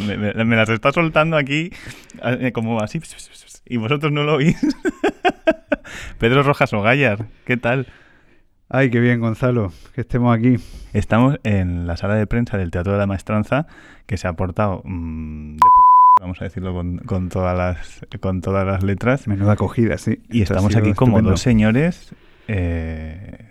Me, me- me las está soltando aquí eh, como así y vosotros no lo oís. Pedro Rojas Ogallar, ¿qué tal? Ay, qué bien, Gonzalo, que estemos aquí. Estamos en la sala de prensa del Teatro de la Maestranza que se ha portado mm, de p vamos a decirlo con, con todas las con todas las letras Menuda acogida, sí. y Esto estamos aquí como estupendo. dos señores eh,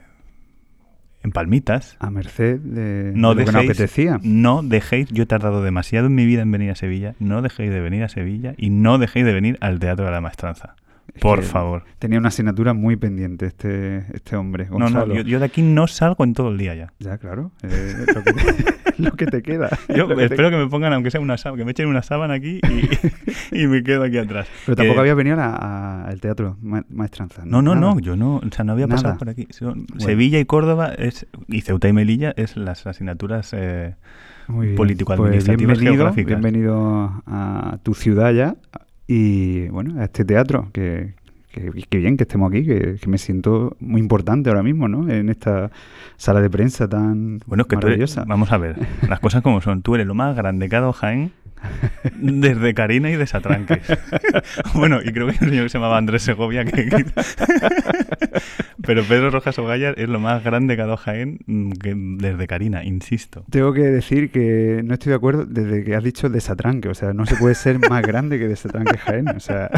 en palmitas. A merced de, No de lo que nos apetecía. No dejéis, yo he tardado demasiado en mi vida en venir a Sevilla, no dejéis de venir a Sevilla y no dejéis de venir al Teatro de la Maestranza. Por que favor. Tenía una asignatura muy pendiente este, este hombre, No, Gonzalo. no, yo, yo de aquí no salgo en todo el día ya. Ya, claro. eh, lo, que te, lo que te queda. Yo te- espero que me pongan, aunque sea una sábana, que me echen una sábana aquí y, y me quedo aquí atrás. Pero tampoco Que- había venido al teatro, ma- maestranza. No, no, no, yo no, o sea, no había pasado Nada. por aquí. Son- Sevilla y Córdoba es, y Ceuta y Melilla es las asignaturas eh, bien. político-administrativas Pues bienvenido, geográficas. bienvenido a tu ciudad ya y bueno, a este teatro, que, que, que bien que estemos aquí, que, que me siento muy importante ahora mismo, ¿no? En esta sala de prensa tan Bueno, es que tú eres, maravillosa. vamos a ver, las cosas como son. Tú eres lo más grande que ha dado Jaén desde Karina y de Satranques. bueno, y creo que hay un señor que se llamaba Andrés Segovia que... Pero Pedro Rojas Ogallar es lo más grande que ha dado Jaén mm, que desde Karina, insisto. Tengo que decir que no estoy de acuerdo desde que has dicho desatranque, o sea, no se puede ser más grande que desatranque Jaén, o sea,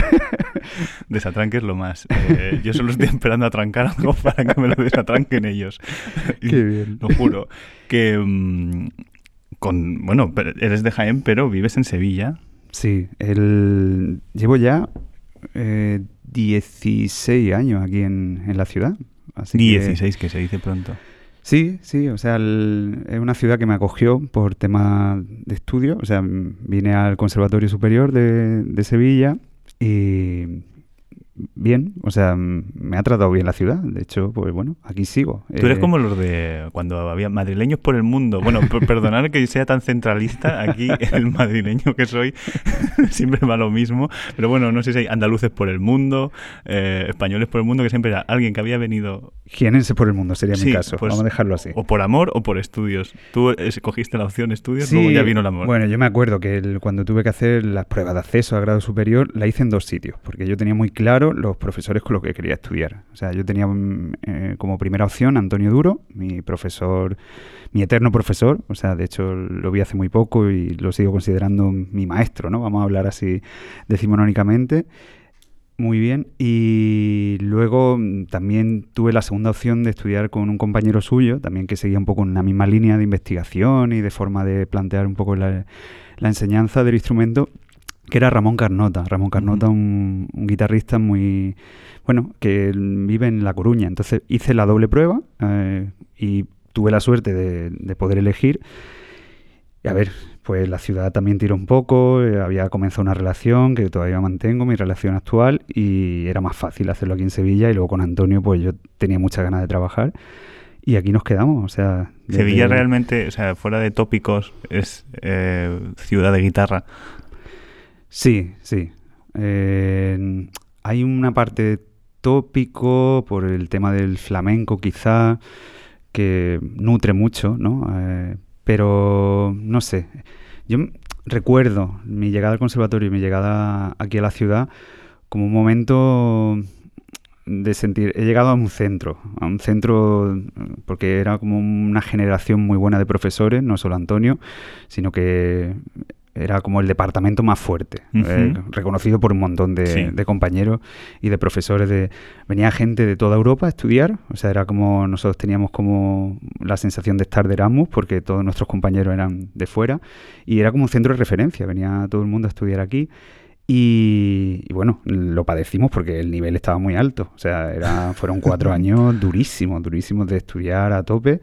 De Satranques lo más. Eh, yo solo estoy esperando a trancar algo para que me lo desatranquen ellos. Qué bien. Lo juro. Que... mm, con, bueno, pero eres de Jaén, pero vives en Sevilla. Sí, el... llevo ya eh, 16 años aquí en, en la ciudad. Así que- 16, que se dice pronto. Sí, sí, o sea, el- es una ciudad que me acogió por tema de estudio. O sea, vine al Conservatorio Superior de, de Sevilla y bien, o sea, me ha tratado bien la ciudad. De hecho, pues bueno, aquí sigo. Tú eres Eh, como los de cuando había madrileños por el mundo. Bueno, per- perdonad que sea tan centralista. Aquí el madrileño que soy siempre va lo mismo. Pero bueno, no sé si hay andaluces por el mundo, eh, españoles por el mundo, que siempre era alguien que había venido Jienense por el mundo sería Sí, mi caso. pues, Vamos a dejarlo así. o por amor o por estudios. Tú escogiste la opción estudios, Sí, luego ya vino el amor. Bueno, yo me acuerdo que el- cuando tuve que hacer las pruebas de acceso a grado superior, la hice en dos sitios, porque yo tenía muy claro los profesores con los que quería estudiar. O sea, yo tenía mm, eh, como primera opción Antonio Duro, mi profesor, mi eterno profesor, o sea, de hecho lo vi hace muy poco y lo sigo considerando mi maestro, ¿no? Vamos a hablar así decimonónicamente. Muy bien. Y luego mm, también tuve la segunda opción de estudiar con un compañero suyo, también que seguía un poco en la misma línea de investigación y de forma de plantear un poco la enseñanza del instrumento, que era Ramón Carnota. Ramón Carnota, un, un guitarrista muy, bueno, que vive en La Coruña. Entonces hice la doble prueba eh, y tuve la suerte de, de poder elegir. Y a ver, pues la ciudad también tiró un poco, eh, había comenzado una relación que todavía mantengo, mi relación actual, y era más fácil hacerlo aquí en Sevilla y luego con Antonio pues yo tenía muchas ganas de trabajar y aquí nos quedamos, o sea... Sevilla realmente, o sea, fuera de tópicos, es eh, ciudad de guitarra. Sí, sí. Eh, hay una parte tópico por el tema del flamenco quizá que nutre mucho, ¿no? Eh, pero no sé. Yo recuerdo mi llegada al conservatorio y mi llegada aquí a la ciudad como un momento de sentir, he llegado a un centro, a un centro eh, porque era como una generación muy buena de profesores, no solo Antonio, sino que era como el departamento más fuerte, eh, reconocido por un montón de, Sí. de compañeros y de profesores. De, venía gente de toda Europa a estudiar, o sea, era como nosotros teníamos como la sensación de estar de Erasmus, porque todos nuestros compañeros eran de fuera, y era como un centro de referencia, venía todo el mundo a estudiar aquí. Y, y bueno, lo padecimos porque el nivel estaba muy alto. O sea, era, fueron cuatro años durísimos, durísimos de estudiar a tope.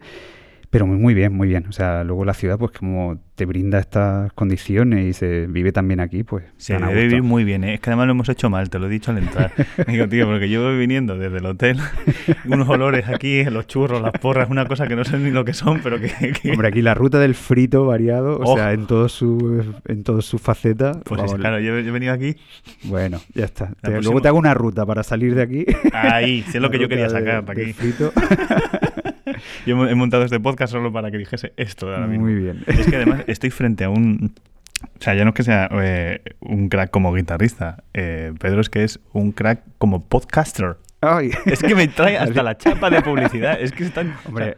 Pero muy, muy bien, muy bien. O sea, luego la ciudad, pues como te brinda estas condiciones y se vive también aquí, pues... Se debe vivir muy bien, ¿eh? Es que además lo hemos hecho mal, te lo he dicho al entrar. Digo, tío, porque yo voy viniendo desde el hotel, unos olores aquí, los churros, las porras, una cosa que no sé ni lo que son, pero que... que- Hombre, aquí la ruta del frito variado, o Oh. sea, en todos sus en todas sus facetas. Pues vamos, claro, yo, yo he venido aquí, Bueno, ya está. Te- Luego te hago una ruta para salir de aquí. ahí, sé lo La que yo quería de- sacar del aquí. frito. Yo he montado este podcast solo para que dijese esto de ahora mismo. Muy bien. Es que además estoy frente a un... O sea, ya no es que sea eh, un crack como guitarrista, eh, Pedro es que es un crack como podcaster. Ay. Es que me trae hasta la chapa de publicidad. Es que está en, Hombre, o sea, lo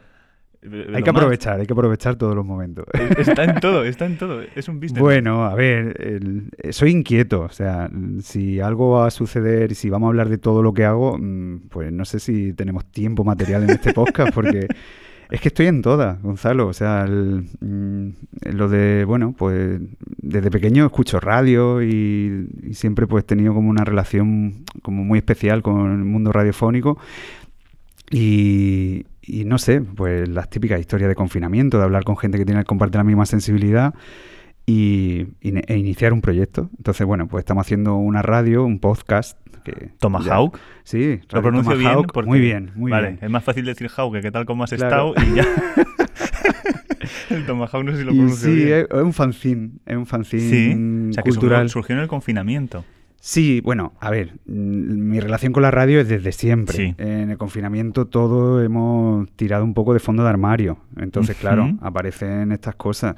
hay que más- aprovechar, hay que aprovechar todos los momentos. Está en todo, está en todo. Es un business. Bueno, a ver, el- eh, soy inquieto, o sea, si algo va a suceder y si vamos a hablar de todo lo que hago, mm, pues no sé si tenemos tiempo material en este podcast, porque es que estoy en todas, Gonzalo, o sea, el- mm, lo de, bueno, pues desde pequeño escucho radio y, y siempre pues he tenido como una relación como muy especial con el mundo radiofónico y, y no sé, pues las típicas historias de confinamiento, de hablar con gente que tiene comparte la misma sensibilidad y, e iniciar un proyecto. Entonces, bueno, pues estamos haciendo una radio, un podcast. Que Tomahawk. ya- sí, Lo pronuncio bien. Tomahawk, porque- Muy bien, muy vale, bien. es más fácil decir Hawk que qué tal como has Claro. estado y ya. el Tomahawk no sé si lo pronuncio sí, bien. es, es un fanzine, es un fanzine Sí, o sea que surgió en el confinamiento. Sí, bueno, a ver, mm, mi relación con la radio es desde siempre. Sí. En el confinamiento todo hemos tirado un poco de fondo de armario. Entonces, claro, aparecen estas cosas.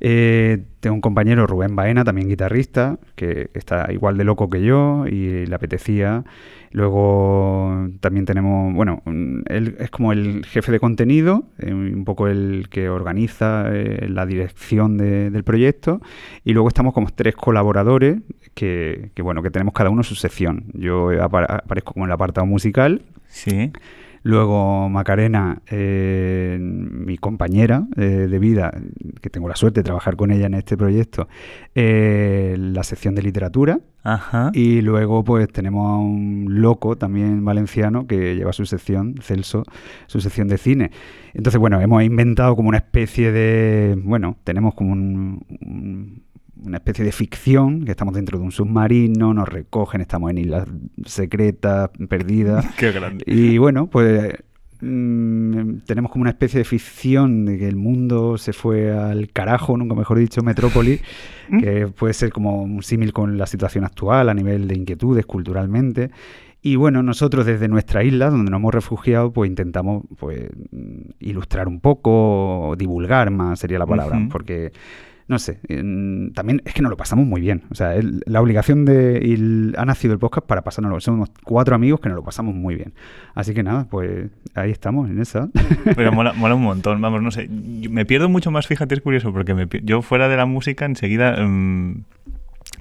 Eh, tengo un compañero, Rubén Baena, también guitarrista, que está igual de loco que yo y le apetecía. Luego también tenemos, bueno, él es como el jefe de contenido, eh, un poco el que organiza eh, la dirección de- del proyecto. Y luego estamos como tres colaboradores que, que, bueno, que tenemos cada uno su sección. Yo apa- aparezco como el apartado musical. Sí. Luego Macarena, eh, mi compañera eh, de vida, que tengo la suerte de trabajar con ella en este proyecto, eh, la sección de literatura. Ajá. Y luego pues tenemos a un loco también valenciano que lleva su sección, Celso, su sección de cine. Entonces, bueno, hemos inventado como una especie de, bueno, tenemos como un- un- una especie de ficción, que estamos dentro de un submarino, nos recogen, estamos en islas secretas, perdidas. Qué grande. Y bueno, pues mm, tenemos como una especie de ficción de que el mundo se fue al carajo, nunca mejor dicho, metrópoli, que puede ser como un símil con la situación actual a nivel de inquietudes culturalmente. Y bueno, nosotros desde nuestra isla, donde nos hemos refugiado, pues intentamos pues ilustrar un poco, divulgar más sería la palabra, porque no sé, también es que nos lo pasamos muy bien. O sea, el- la obligación de. el- ha nacido el podcast para pasárnoslo. Somos cuatro amigos que nos lo pasamos muy bien. Así que nada, pues ahí estamos, en esa. Pero mola, mola un montón, vamos, no sé. me pierdo mucho más, fíjate, es curioso, porque me yo fuera de la música enseguida. mm,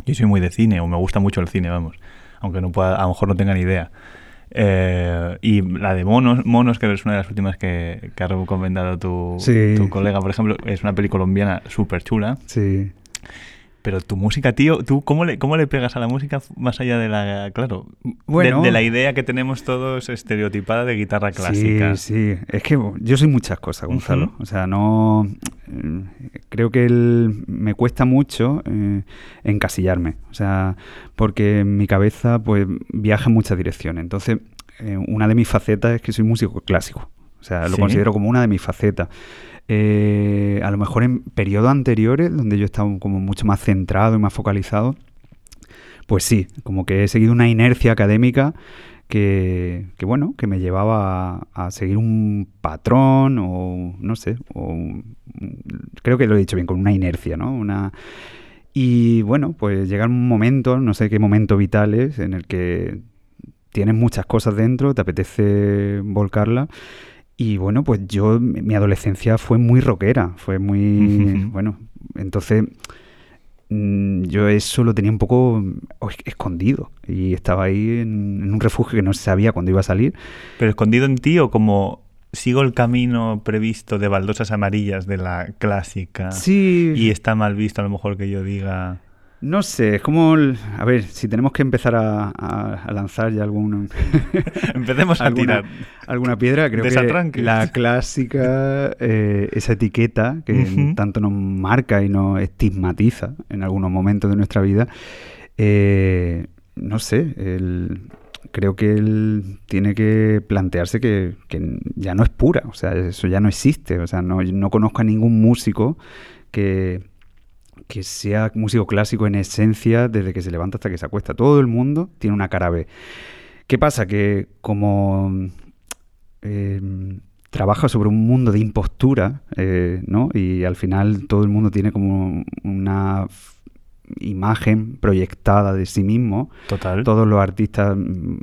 yo soy muy de cine, o me gusta mucho el cine, vamos. Aunque no pueda, a lo mejor no tenga ni idea. Eh, y la de Monos, Monos, que es una de las últimas que, que ha recomendado tu, Sí. tu colega, por ejemplo, es una peli colombiana súper chula. sí. Pero tu música, tío, ¿tú cómo le, cómo le pegas a la música más allá de la. Claro, de- Bueno. de, la idea que tenemos todos estereotipada de guitarra clásica? Sí, sí. Es que yo soy muchas cosas, Gonzalo. Ujú. O sea, no. eh, Creo que el- me cuesta mucho eh, encasillarme. O sea, porque mi cabeza pues viaja en muchas direcciones. Entonces, eh, una de mis facetas es que soy músico clásico. O sea, lo Sí. considero como una de mis facetas. Eh, a lo mejor en periodos anteriores, donde yo estaba como mucho más centrado y más focalizado, pues sí, como que he seguido una inercia académica que, bueno, que me llevaba a, a seguir un patrón o no sé, o creo que lo he dicho bien, con una inercia, ¿no? Una, y bueno, pues llega un momento, no sé qué momento vital es, en el que tienes muchas cosas dentro, te apetece volcarlas. Y bueno, pues yo, mi adolescencia fue muy rockera, fue muy, bueno, entonces mm, yo eso lo tenía un poco oh, es- escondido y estaba ahí en, en un refugio que no sabía cuándo iba a salir. ¿Pero escondido en ti o como sigo el camino previsto de baldosas amarillas de la clásica? Sí, Y está mal visto a lo mejor que yo diga... No sé, es como. el- a ver, si tenemos que empezar a, a- a lanzar ya algún. Empecemos a alguna, tirar. alguna piedra, creo que la clásica, eh, esa etiqueta que tanto nos marca y nos estigmatiza en algunos momentos de nuestra vida, eh, no sé, el- creo que él tiene que plantearse que, que ya no es pura, o sea, eso ya no existe, o sea, no, no conozco a ningún músico que, que sea músico clásico en esencia desde que se levanta hasta que se acuesta. Todo el mundo tiene una cara B. ¿Qué pasa? Que como eh, trabaja sobre un mundo de impostura, eh, ¿no? Y al final todo el mundo tiene como una imagen proyectada de sí mismo. Total. Todos los artistas, mm,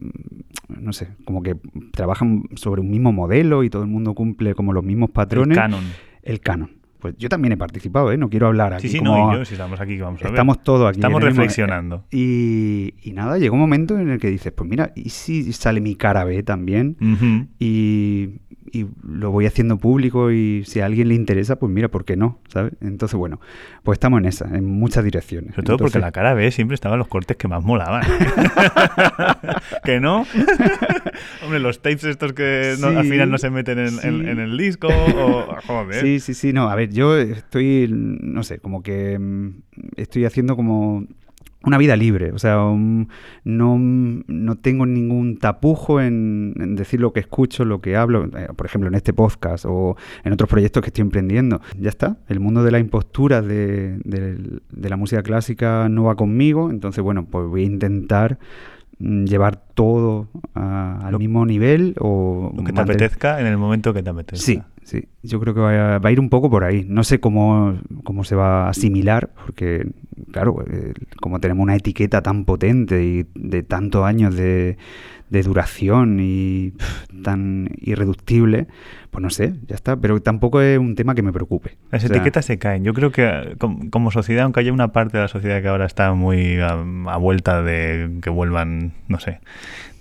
no sé, como que trabajan sobre un mismo modelo y todo el mundo cumple como los mismos El patrones. canon. El canon. Pues yo también he participado, ¿eh? No quiero hablar aquí Sí, sí, como- no, y yo, si estamos aquí, vamos a ver. Estamos todos aquí. Estamos reflexionando. Y, y nada, llega un momento en el que dices, pues mira, ¿y si sale mi cara B también? Y, y lo voy haciendo público y si a alguien le interesa, pues mira, ¿por qué no? ¿Sabes? Entonces, bueno, pues estamos en esa, en muchas direcciones. Sobre todo porque la cara B siempre estaban los cortes que más molaban. ¿Que no? Hombre, los tapes estos que no- al Sí, final no se meten en, sí. el disco. O, joder. Sí, sí, sí, no, a ver, yo estoy, no sé, como que mm, estoy haciendo como una vida libre, o sea, un- no, no tengo ningún tapujo en, en decir lo que escucho, lo que hablo, eh, por ejemplo, en este podcast o en otros proyectos que estoy emprendiendo. Ya está, el mundo de la impostura de, de- de la música clásica no va conmigo, entonces, bueno, pues voy a intentar mm, llevar todo a- al mismo nivel o Lo que te mantener- apetezca en el momento que te apetezca. Sí, sí. Yo creo que va a, va a ir un poco por ahí. No sé cómo, cómo se va a asimilar, porque, claro, como tenemos una etiqueta tan potente y de tantos años de, de duración y pf, tan irreductible, pues no sé, ya está. Pero tampoco es un tema que me preocupe. Las O sea, etiquetas se caen. Yo creo que com- como sociedad, aunque haya una parte de la sociedad que ahora está muy a, a vuelta de que vuelvan, no sé,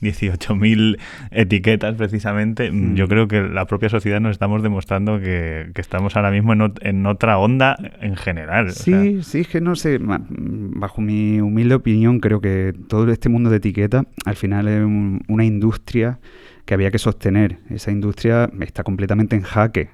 18.000 etiquetas precisamente, mm, Mm. yo creo que la propia sociedad nos estamos demostrando que, que estamos ahora mismo en, ot- en otra onda en general. o sea, Sí, sí, es que no sé, bajo mi humilde opinión, creo que todo este mundo de etiqueta al final es un- una industria que había que sostener. Esa industria está completamente en jaque.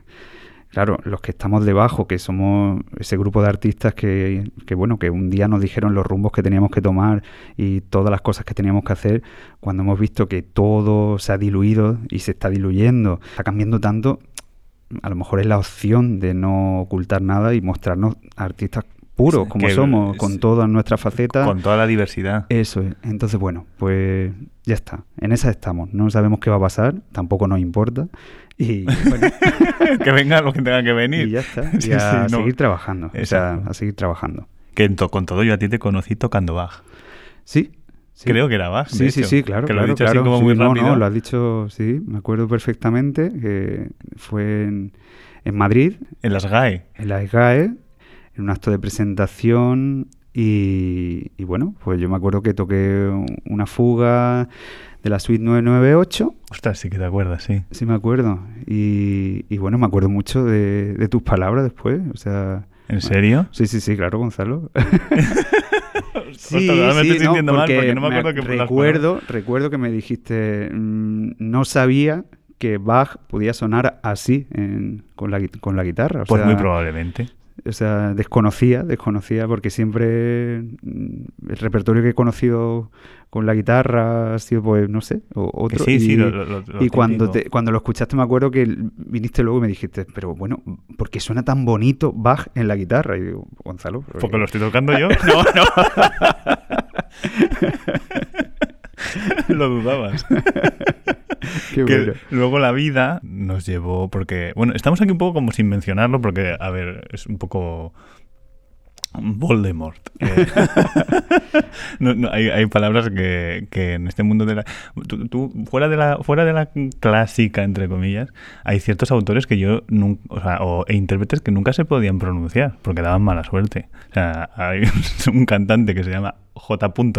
Claro, los que estamos debajo, que somos ese grupo de artistas que, que, bueno, que un día nos dijeron los rumbos que teníamos que tomar y todas las cosas que teníamos que hacer, cuando hemos visto que todo se ha diluido y se está diluyendo, está cambiando tanto, a lo mejor es la opción de no ocultar nada y mostrarnos artistas puros como que- somos, con todas nuestras facetas. con toda la diversidad. Eso es. Entonces, bueno, pues ya está. En esa estamos. No sabemos qué va a pasar, tampoco nos importa. Y bueno, que venga lo que tenga que venir. y ya está. Y Sí, a sí, no. seguir trabajando. O sea, a seguir trabajando. Que to- con todo yo a ti te conocí tocando Bach. Sí. sí. Creo que era Bach. Sí, sí, sí, claro. Que lo claro, dicho así claro. como Sí, muy no, rápido. No, lo has dicho, sí, me acuerdo perfectamente que fue en, en Madrid, En las GAE. en la SGAE, en un acto de presentación y, y bueno, pues yo me acuerdo que toqué una fuga de la suite 998, Ostras, sí que te acuerdas, sí. sí me acuerdo, y, y bueno, me acuerdo mucho de, de tus palabras después, o sea... ¿En serio? Sí, sí, sí, claro, Gonzalo. Me estoy sintiendo mal porque no me acuerdo que recuerdo, recuerdo que me dijiste, mm, no sabía que Bach podía sonar así en- con, la, con la guitarra. O Pues sea, muy probablemente. O sea, desconocía, desconocía, porque siempre mm, el repertorio que he conocido con la guitarra ha sido, pues, no sé, o- otro. sí, y, sí, lo- lo- lo- lo y cuando, te- cuando lo escuchaste me acuerdo que viniste luego y me dijiste, pero bueno, ¿por qué suena tan bonito Bach en la guitarra? Y digo, Gonzalo, pero- Porque lo estoy tocando yo. No, no. lo dudabas. Qué que luego la vida nos llevó, porque, bueno, estamos aquí un poco como sin mencionarlo, porque, a ver, es un poco Voldemort. Eh, no, no, hay, hay palabras que, que en este mundo de la... Tú, tú, fuera, de la... fuera de la clásica, entre comillas, hay ciertos autores que yo nunca... O sea, o, e intérpretes que nunca se podían pronunciar, porque daban mala suerte. O sea, hay un cantante que se llama J.P.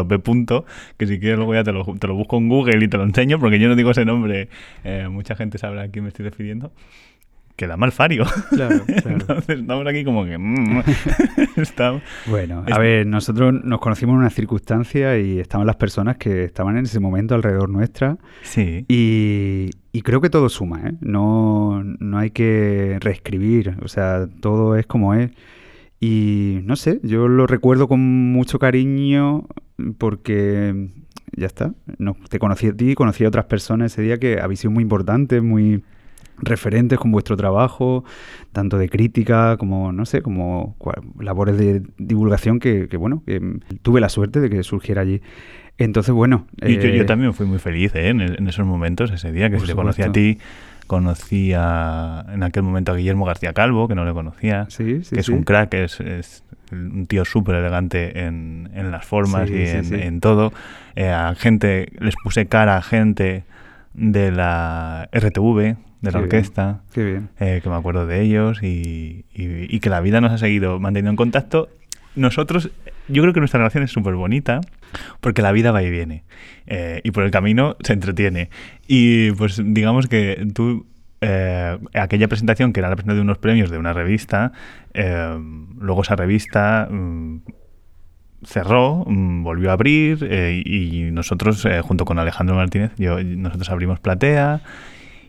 que si quieres luego ya te lo, te lo busco en Google y te lo enseño, porque yo no digo ese nombre. Eh, mucha gente sabrá a quién me estoy refiriendo que da mal fario. Claro, claro. Entonces estamos aquí como que... mm, estamos- Bueno, Es- a ver, nosotros nos conocimos en una circunstancia y estaban las personas que estaban en ese momento alrededor nuestra Sí. y, y creo que todo suma, ¿eh? No, no hay que reescribir, o sea, todo es como es. Y no sé, yo lo recuerdo con mucho cariño porque ya está, no, te conocí a ti, conocí a otras personas ese día que habéis sido muy importantes, muy referentes con vuestro trabajo, tanto de crítica como, no sé, como labores de divulgación que, que, bueno, que tuve la suerte de que surgiera allí. Entonces, bueno... Y yo, yo eh, también fui muy feliz ¿eh? en, en esos momentos, ese día, que si te conocí a ti, conocí a, en aquel momento a Guillermo García Calvo, que no le conocía, Sí, sí, que es sí. un crack, es, es un tío súper elegante en, en las formas y en, todo. Eh, a gente, les puse cara a gente de la RTV, de Qué la bien. orquesta, Qué bien. eh, que me acuerdo de ellos y, y- y que la vida nos ha seguido manteniendo en contacto. Nosotros, yo creo que nuestra relación es súper bonita porque la vida va y viene eh, y por el camino se entretiene. Y pues digamos que tú, eh, aquella presentación que era la presentación de unos premios de una revista, eh, luego esa revista... mm, cerró, mm, volvió a abrir eh, y nosotros, eh, junto con Alejandro Martínez, yo, nosotros abrimos Platea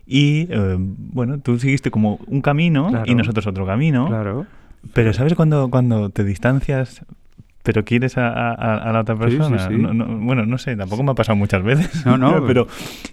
y, eh, bueno, tú seguiste como un camino Claro. y nosotros otro camino. Claro. Pero ¿sabes cuando, cuando te distancias pero quieres a, a- a la otra Sí, sí, persona? sí. No- no- bueno, no sé, tampoco me ha pasado muchas veces. No, no, pero,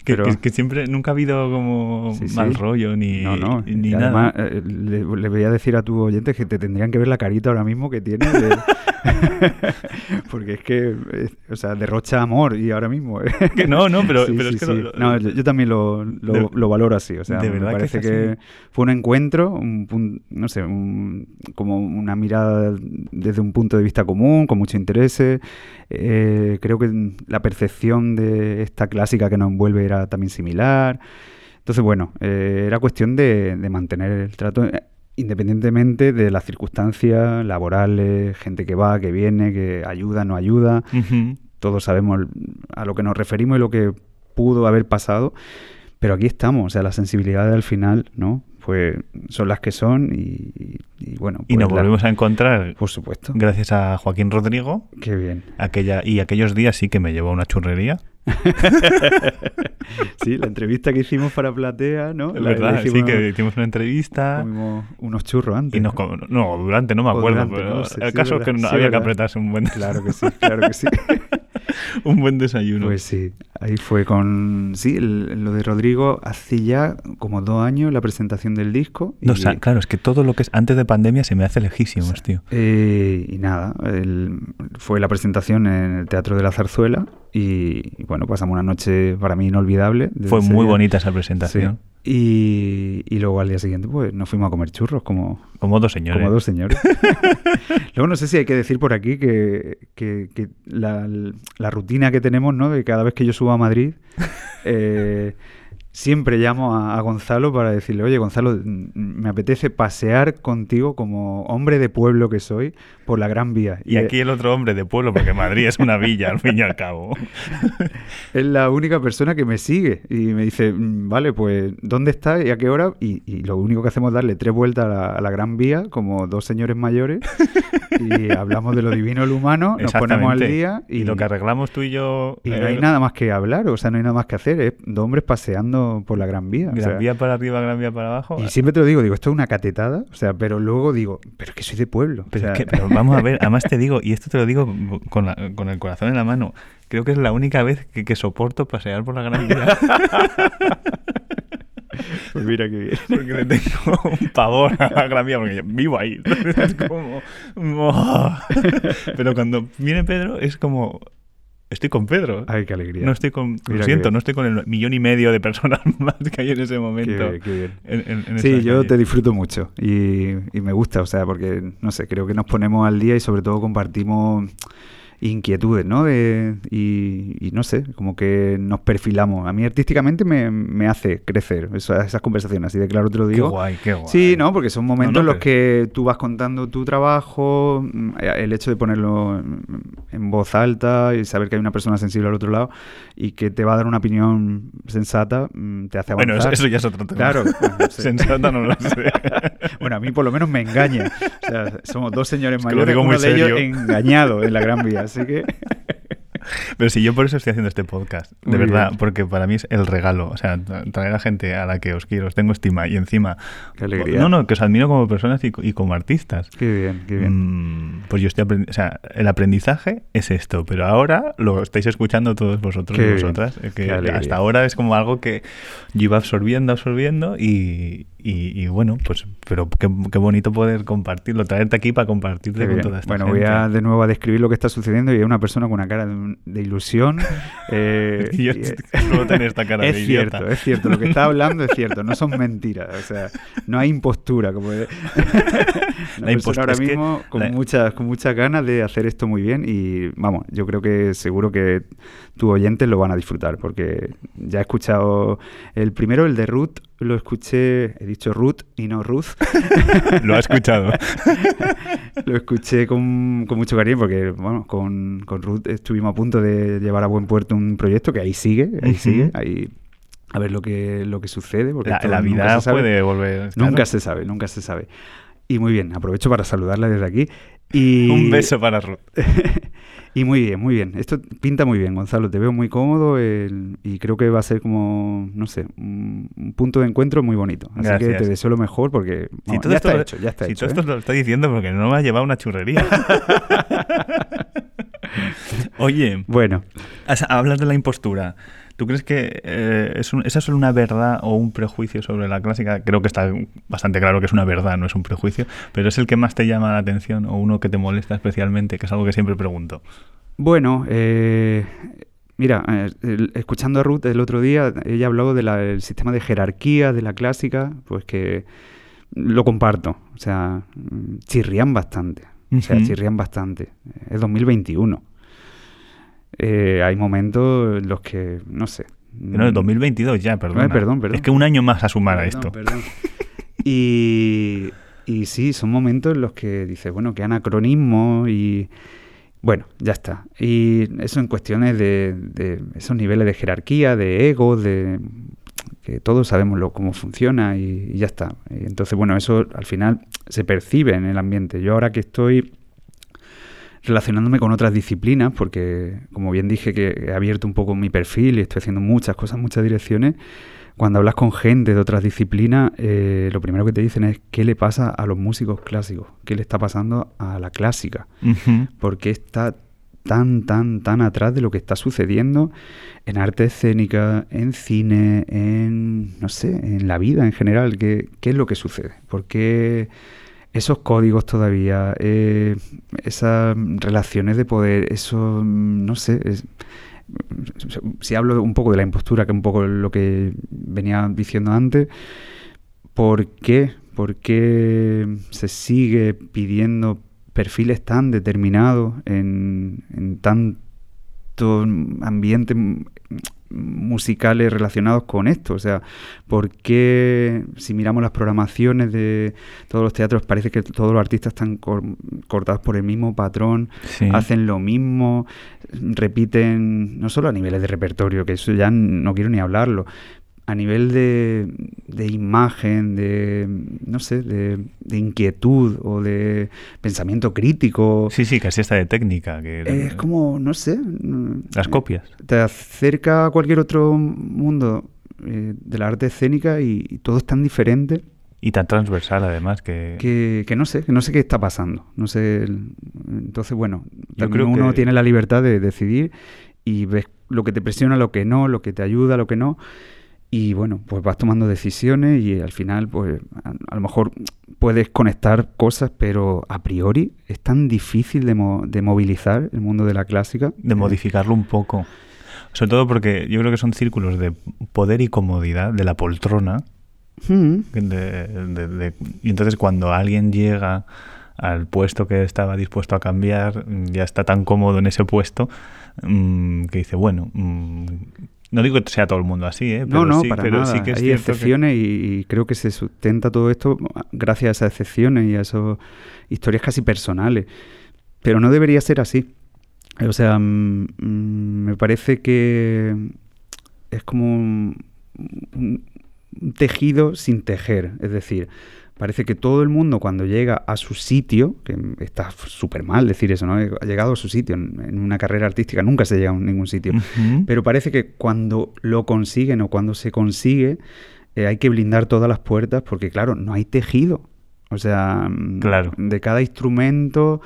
que, pero- que- que siempre, nunca ha habido como mal rollo ni, No, ni nada. eh, le, le voy a decir a tu oyente que te tendrían que ver la carita ahora mismo que tiene. de- Porque es que, eh, o sea, derrocha amor y ahora mismo. eh. Que no, no, pero, es que lo- lo- yo, yo también lo, lo, valoro así. O sea, de me que parece que, fue un encuentro, un pun- no sé, un- como una mirada desde un punto de vista común, con mucho interés. Eh, creo que la percepción de esta clásica que nos envuelve era también similar. Entonces, bueno, eh, era cuestión de, de mantener el trato eh, independientemente de las circunstancias laborales, gente que va, que viene, que ayuda, no ayuda. Todos sabemos a lo que nos referimos y lo que pudo haber pasado. Pero aquí estamos, o sea, las sensibilidades al final, ¿no? Pues son las que son y, y bueno. Y pues nos la- volvimos a encontrar Por supuesto. gracias a Joaquín Rodrigo. Qué bien. Aquella, y aquellos días sí que me llevó a una churrería. Sí, la entrevista que hicimos para Platea, ¿no? Es La- la verdad, sí que hicimos una entrevista. Comimos unos churros antes. Y nos no, durante, no me O acuerdo. durante, pero no sé, el sí, caso es que no sí, había que apretarse un buen, Claro que sí, claro que sí. un buen desayuno. Pues sí, ahí fue con... Sí, el- lo de Rodrigo hace ya como dos años la presentación del disco. No, y- o sea, claro, es que todo lo que es antes de pandemia se me hace lejísimos, tío. Eh, y nada, el- fue la presentación en el Teatro de la Zarzuela y, y bueno, pasamos una noche para mí inolvidable. Fue muy día. bonita esa Sí. presentación. Y, y luego al día siguiente pues nos fuimos a comer churros como, Como dos señores. como dos señores. luego no sé si hay que decir por aquí que, que- que la, la rutina que tenemos, ¿no? De cada vez que yo subo a Madrid, eh, siempre llamo a, a Gonzalo para decirle, oye Gonzalo, mm, me apetece pasear contigo como hombre de pueblo que soy por la Gran Vía. Y aquí el otro hombre de pueblo, porque Madrid es una villa, al fin y al cabo. Es la única persona que me sigue y me dice, "Mm, vale, pues, ¿dónde está y a qué hora? Y, y lo único que hacemos es darle tres vueltas a la, a la Gran Vía, como dos señores mayores, y hablamos de lo divino y lo humano, nos ponemos al día Y, lo que arreglamos tú y yo. y no eh, hay nada más que hablar, o sea, no hay nada más que hacer, es dos hombres paseando por la Gran Vía. o Gran sea, vía para arriba, gran vía para abajo. y siempre te lo digo, digo, esto es una catetada, o sea, pero luego digo, pero es que soy de pueblo. o Pero, es que- pero vamos a ver, además te digo, y esto te lo digo con, la- con el corazón en la mano, creo que es la única vez que, que soporto pasear por la Gran Vía. pues mira qué bien. Porque le tengo un pavor a la Gran Vía, porque yo vivo ahí. Es como... ¡oh! Pero cuando viene Pedro, es como... Estoy con Pedro. Ay, qué alegría. No estoy con... Lo siento, no estoy con el millón y medio de personas más que hay en ese momento. qué bien. en- en- en Sí, yo te disfruto mucho y, y me gusta, o sea, porque, no sé, creo que nos ponemos al día y sobre todo compartimos inquietudes, ¿no? De- y, y no sé, como que nos perfilamos. A mí artísticamente me, me hace crecer esa- esas conversaciones, así de claro te lo Qué digo. guay, qué guay. Sí, ¿no? Porque son momentos No, no, en los que tú vas contando tu trabajo, mm, el hecho de ponerlo en voz alta y saber que hay una persona sensible al otro lado y que te va a dar una opinión sensata, mm, te hace avanzar. Bueno, eso, ya es otro tema. Claro, no sé. Sensata no lo sé. Bueno, a mí por lo menos me engaña. O sea, somos dos señores Es que lo mayores, digo uno muy de ellos engañado en la Gran Vía, así que... Pero sí, yo por eso estoy haciendo este podcast. De Muy verdad, bien. porque para mí es el regalo. O sea, tra- traer a gente a la que os quiero, os tengo estima y encima. Qué alegría. No, no, que os admiro como personas y, co- y como artistas. Qué bien, qué bien. Mm, pues yo estoy aprendiendo. O sea, el aprendizaje es esto, pero ahora lo estáis escuchando todos vosotros Qué y vosotras. eh, Que hasta ahora es como algo que yo iba absorbiendo, absorbiendo y, y- y bueno, pues, pero qué, qué bonito poder compartirlo, traerte aquí para compartirte con toda esta Bueno, gente. voy a de nuevo a describir lo que está sucediendo y hay una persona con una cara de, de ilusión. eh, yo tener esta cara es de cierto, idiota. es cierto. Lo que está hablando es cierto. No son mentiras. O sea, no hay impostura. Como de- persona impostura ahora que mismo con, la- muchas, con muchas ganas de hacer esto muy bien y vamos, yo creo que seguro que tus oyentes lo van a disfrutar porque ya he escuchado el primero, el de Ruth, lo escuché, he dicho Ruth y no Ruth. Lo ha escuchado. Lo escuché con, con mucho cariño porque, bueno, con, con Ruth estuvimos a punto de llevar a buen puerto un proyecto que ahí sigue, ahí Ujú. sigue, ahí a ver lo que, lo que sucede. Porque La, la nunca vida se sabe. puede volver. Nunca claro. se sabe, nunca se sabe. Y muy bien, aprovecho para saludarla desde aquí. Y, Un beso para Ruth. y muy bien, muy bien. Esto pinta muy bien, Gonzalo. Te veo muy cómodo el- y creo que va a ser como, no sé, un, un punto de encuentro muy bonito. Así que te deseo lo mejor porque Si vamos, todo ya esto- está hecho, ya está si hecho. todo ¿eh? esto lo está diciendo porque no me ha llevado una churrería. Oye, Bueno, has- hablas de la impostura. ¿Tú crees que eh, es un- esa es solo una verdad o un prejuicio sobre la clásica? Creo que está bastante claro que es una verdad, no es un prejuicio, pero es el que más te llama la atención o uno que te molesta especialmente, que es algo que siempre pregunto. Bueno, eh, mira, eh, escuchando a Ruth el otro día, ella habló del sistema de jerarquía de la clásica, pues que lo comparto. O sea, mm, chirrían bastante. O sea, chirrían bastante. Es 2021. Eh, hay momentos en los que, no sé. No, es 2022 ya, perdón. Ay, perdón, perdón. Es que un año más a sumar a esto. perdón. Y, y sí, son momentos en los que dices, bueno, qué anacronismo y... Bueno, ya está. Y eso en cuestiones de, de esos niveles de jerarquía, de ego, de que todos sabemos lo, cómo funciona y, y ya está. Entonces, bueno, eso al final se percibe en el ambiente. Yo ahora que estoy relacionándome con otras disciplinas, porque como bien dije que he abierto un poco mi perfil y estoy haciendo muchas cosas, muchas direcciones, cuando hablas con gente de otras disciplinas, eh, lo primero que te dicen es qué le pasa a los músicos clásicos, qué le está pasando a la clásica, Ujú. porque está tan, tan, tan atrás de lo que está sucediendo en arte escénica, en cine, en, no sé, en la vida en general, qué, qué es lo que sucede, por qué esos códigos todavía, eh, esas relaciones de poder, eso, mm, no sé, es- si hablo un poco de la impostura, que es un poco lo que venía diciendo antes, ¿por qué? ¿Por qué se sigue pidiendo perfiles tan determinados en, en tantos ambientes m- musicales relacionados con esto? O sea, ¿por qué si miramos las programaciones de todos los teatros parece que todos los artistas están cor- cortados por el mismo patrón? Sí. hacen lo mismo, repiten, no solo a niveles de repertorio, que eso ya no quiero ni hablarlo, a nivel de, de imagen, de, no sé, de, de inquietud o de pensamiento crítico. Sí, sí, casi está de técnica. Que, Es como, no sé. mm, Las copias. Te acerca a cualquier otro mundo eh, de la arte escénica y, y todo es tan diferente Y tan transversal, además, que... que, que no sé, que no sé qué está pasando. No sé. entonces, bueno, Yo creo uno que- tiene la libertad de decidir y ves lo que te presiona, lo que no, lo que te ayuda, lo que no. Y bueno, pues vas tomando decisiones y al final, pues a, a lo mejor puedes conectar cosas, pero a priori es tan difícil de, mo- de movilizar el mundo de la clásica. de modificarlo un poco. Sobre todo porque yo creo que son círculos de poder y comodidad, de la poltrona. Mm, de- de- de- y entonces cuando alguien llega al puesto que estaba dispuesto a cambiar, ya está tan cómodo en ese puesto mm, que dice, bueno, mm, no digo que sea todo el mundo así, ¿eh? Pero no, no, para nada. Sí que Hay excepciones y, creo que se sustenta todo esto gracias a esas excepciones y a esas historias casi personales. Pero no debería ser así. O sea, mm, me parece que es como un tejido sin tejer. Es decir, parece que todo el mundo cuando llega a su sitio, que está súper mal decir eso, ¿no? Ha llegado a su sitio en, una carrera artística, nunca se llega a ningún sitio, pero parece que cuando lo consiguen o cuando se consigue, eh, hay que blindar todas las puertas porque, claro, no hay tejido. O sea, claro. de cada instrumento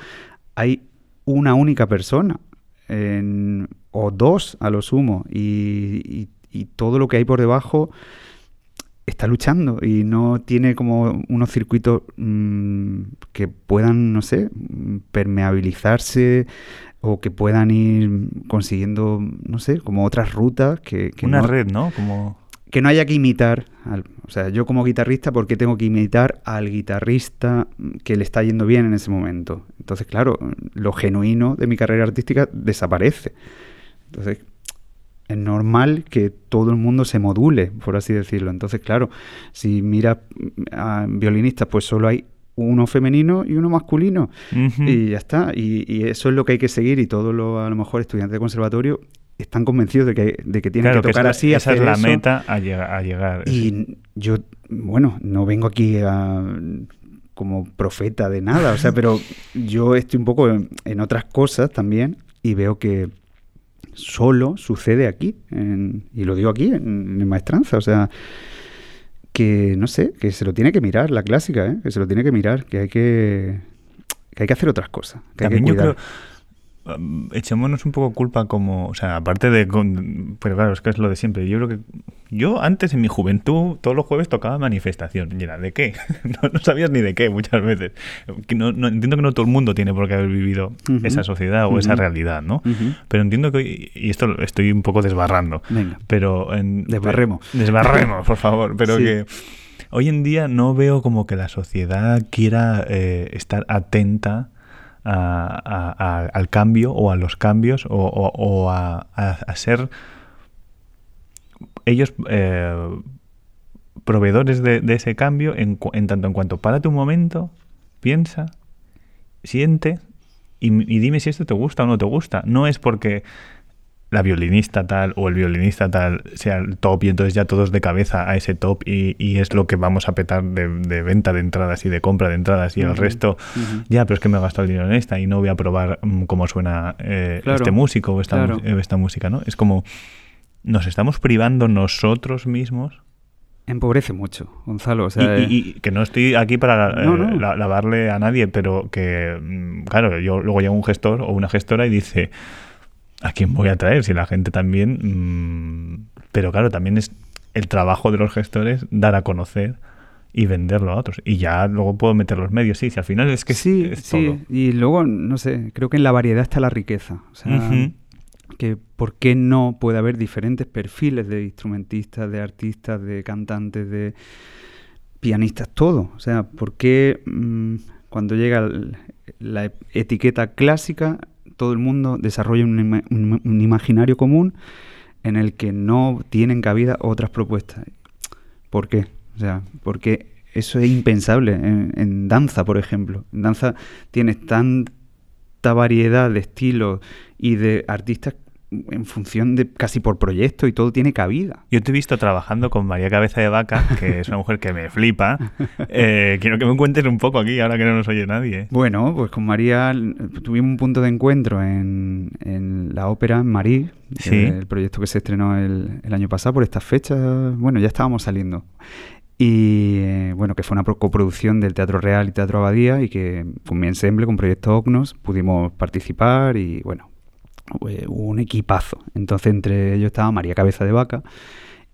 hay una única persona, o dos a lo sumo, y todo lo que hay por debajo está luchando y no tiene como unos circuitos mm, que puedan, no sé, permeabilizarse o que puedan ir consiguiendo, no sé, como otras rutas que... Una red, ¿no? Como... Que no haya que imitar, o sea, yo como guitarrista, ¿por qué tengo que imitar al guitarrista que le está yendo bien en ese momento? Entonces, claro, lo genuino de mi carrera artística desaparece. Entonces, es normal que todo el mundo se module, por así decirlo. Entonces, claro, si miras a violinistas, pues solo hay uno femenino y uno masculino. Y ya está. Y, eso es lo que hay que seguir. Y todos los, a lo mejor, estudiantes de conservatorio están convencidos de que, de que tienen que tocar así. Esa es la meta a, llegar. Y yo, bueno, no vengo aquí como profeta de nada, o sea, pero yo estoy un poco en otras cosas también y veo que solo sucede aquí, y lo digo aquí, en, Maestranza, o sea, que no sé, que se lo tiene que mirar, la clásica, ¿eh? que se lo tiene que mirar, que hay que, que hay que hacer otras cosas. Que hay que. Um, echémonos un poco culpa como, o sea, aparte de, pero claro, es que es lo de siempre. Yo creo que yo antes en mi juventud todos los jueves tocaba manifestación. Y era, ¿de qué? no, sabías ni de qué muchas veces. No, entiendo que no todo el mundo tiene por qué haber vivido esa sociedad o esa realidad, ¿no? Pero entiendo que, y esto estoy un poco desbarrando, Venga. pero... En, desbarremos. Desbarremos, por favor, pero que... Hoy en día no veo como que la sociedad quiera eh, estar atenta al cambio o a los cambios o, a, ser ellos eh, proveedores de, ese cambio en, tanto en cuanto párate un momento, piensa, siente y, dime si esto te gusta o no te gusta. No es porque la violinista tal o el violinista tal sea el top y entonces ya todos de cabeza a ese top y, es lo que vamos a petar de, venta de entradas y de compra de entradas y el resto, ya, pero es que me he gastado el dinero en esta y no voy a probar mm, cómo suena eh, este músico o esta, esta música, ¿no? Es como nos estamos privando nosotros mismos empobrece mucho, Gonzalo. y, que no estoy aquí para eh, lavarle a nadie, pero que, mm, claro, yo luego llega un gestor o una gestora y dice, ¿a quién voy a traer? Si la gente también... Mm, pero claro, también es el trabajo de los gestores dar a conocer y venderlo a otros. Y ya luego puedo meter los medios. Sí, si al final es que sí, sí. Y luego, no sé, creo que en la variedad está la riqueza. O sea, que por qué no puede haber diferentes perfiles de instrumentistas, de artistas, de cantantes, de pianistas, todo. O sea, ¿por qué mm, cuando llega la etiqueta clásica todo el mundo desarrolla un, imaginario común en el que no tienen cabida otras propuestas. ¿Por qué? O sea, porque eso es impensable en, danza, por ejemplo. En danza tienes tanta variedad de estilos y de artistas en función de casi por proyecto y todo tiene cabida. Yo te he visto trabajando con María Cabeza de Vaca, que es una mujer que me flipa. Eh, quiero que me cuentes un poco aquí, ahora que no nos oye nadie. Bueno, pues con María tuvimos un punto de encuentro en, la ópera en Marí, el proyecto que se estrenó el, año pasado por estas fechas. Bueno, ya estábamos saliendo. Y eh, bueno, que fue una coproducción del Teatro Real y Teatro Abadía y que con mi ensemble, con Proyecto OCNOS, pudimos participar y bueno, un equipazo. Entonces entre ellos estaba María Cabeza de Vaca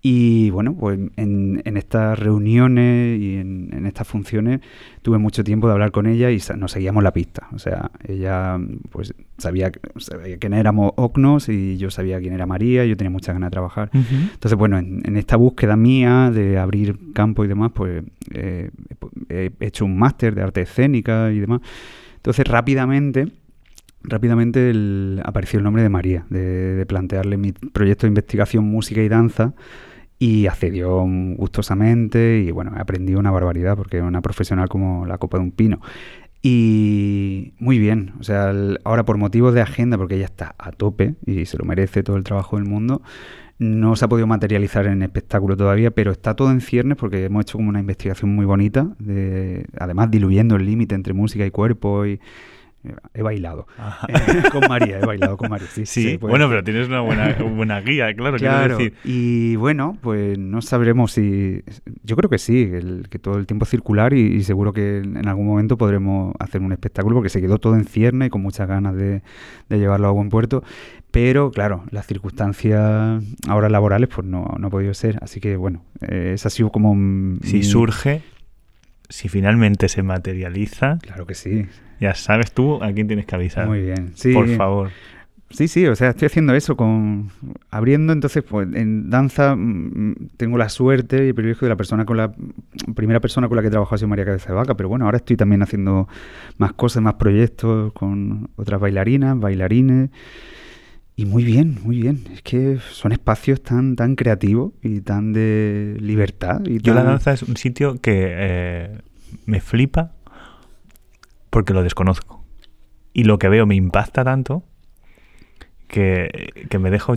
Y bueno, pues en, en estas reuniones y en, en, estas funciones tuve mucho tiempo de hablar con ella y nos seguíamos la pista. O sea, ella pues sabía, sabía quién éramos Ocnos y yo sabía quién era María, y yo tenía muchas ganas de trabajar. Uh -huh. Entonces, bueno, en, en, esta búsqueda mía de abrir campo y demás, pues eh, he hecho un máster de arte escénica y demás. Entonces, rápidamente rápidamente apareció el nombre de María, de, plantearle mi proyecto de investigación música y danza y accedió gustosamente y bueno, he aprendido una barbaridad porque es una profesional como la copa de un pino. Y muy bien, o sea, ahora por motivos de agenda, porque ella está a tope y se lo merece todo el trabajo del mundo, no se ha podido materializar en espectáculo todavía, pero está todo en ciernes porque hemos hecho como una investigación muy bonita, de, además diluyendo el límite entre música y cuerpo y, He bailado eh, con María, he bailado con María. Sí, sí bueno, pero tienes una buena, buena guía, claro, claro. decir. Y bueno, pues no sabremos si. Yo creo que sí, el, que todo el tiempo es circular y, y, seguro que en algún momento podremos hacer un espectáculo porque se quedó todo en cierne y con muchas ganas de, de llevarlo a buen puerto. Pero claro, las circunstancias ahora laborales pues no, no ha podido ser. Así que bueno, eh, esa ha sido como. Si mi... surge, si finalmente se materializa. Claro que sí. Ya sabes tú a quién tienes que avisar. Muy bien, sí. Por favor. Sí, sí, o sea, estoy haciendo eso con abriendo, entonces pues en danza mmm, tengo la suerte y el privilegio de la persona con la primera persona con la que he trabajado ha sido María Cabeza de Vaca, pero bueno, ahora estoy también haciendo más cosas, más proyectos con otras bailarinas, bailarines y muy bien, muy bien. Es que son espacios tan tan creativos y tan de libertad. Y Yo tan... la danza es un sitio que eh, me flipa porque lo desconozco. Y lo que veo me impacta tanto que, que me dejo.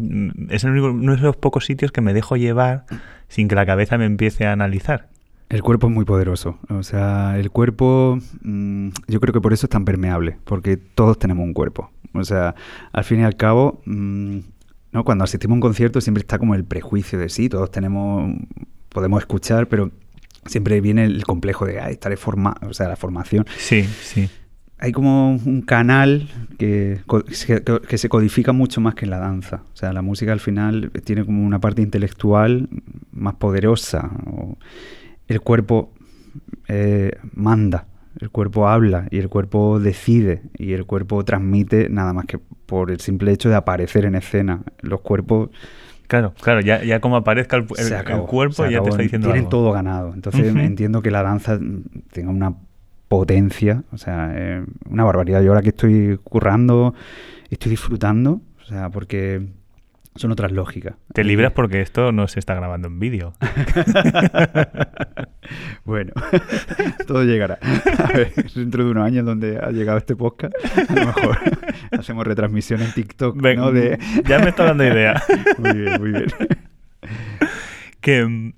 Es el único, uno de esos pocos sitios que me dejo llevar sin que la cabeza me empiece a analizar. El cuerpo es muy poderoso. O sea, el cuerpo. Mmm, yo creo que por eso es tan permeable, porque todos tenemos un cuerpo. O sea, al fin y al cabo. Mmm, ¿no? Cuando asistimos a un concierto siempre está como el prejuicio de sí, todos tenemos. Podemos escuchar, pero siempre viene el complejo de, ah, estaré forma o sea, la formación. Sí, sí. Hay como un canal que, que, que, se codifica mucho más que en la danza. O sea, la música al final tiene como una parte intelectual más poderosa. El cuerpo eh, manda, el cuerpo habla y el cuerpo decide y el cuerpo transmite nada más que por el simple hecho de aparecer en escena. Los cuerpos Claro, claro, ya, ya como aparezca el, el, acabó, el cuerpo ya te está diciendo Tienen algo. todo ganado. Entonces uh -huh. entiendo que la danza tenga una potencia, o sea, eh, una barbaridad. Yo ahora que estoy currando, estoy disfrutando, o sea, porque son otras lógicas. Te libras porque esto no se está grabando en vídeo. bueno, todo llegará. A ver, dentro de unos años donde ha llegado este podcast, a lo mejor hacemos retransmisión en TikTok. Ven, ¿no? de... Ya me está dando idea. muy bien, muy bien. que mm,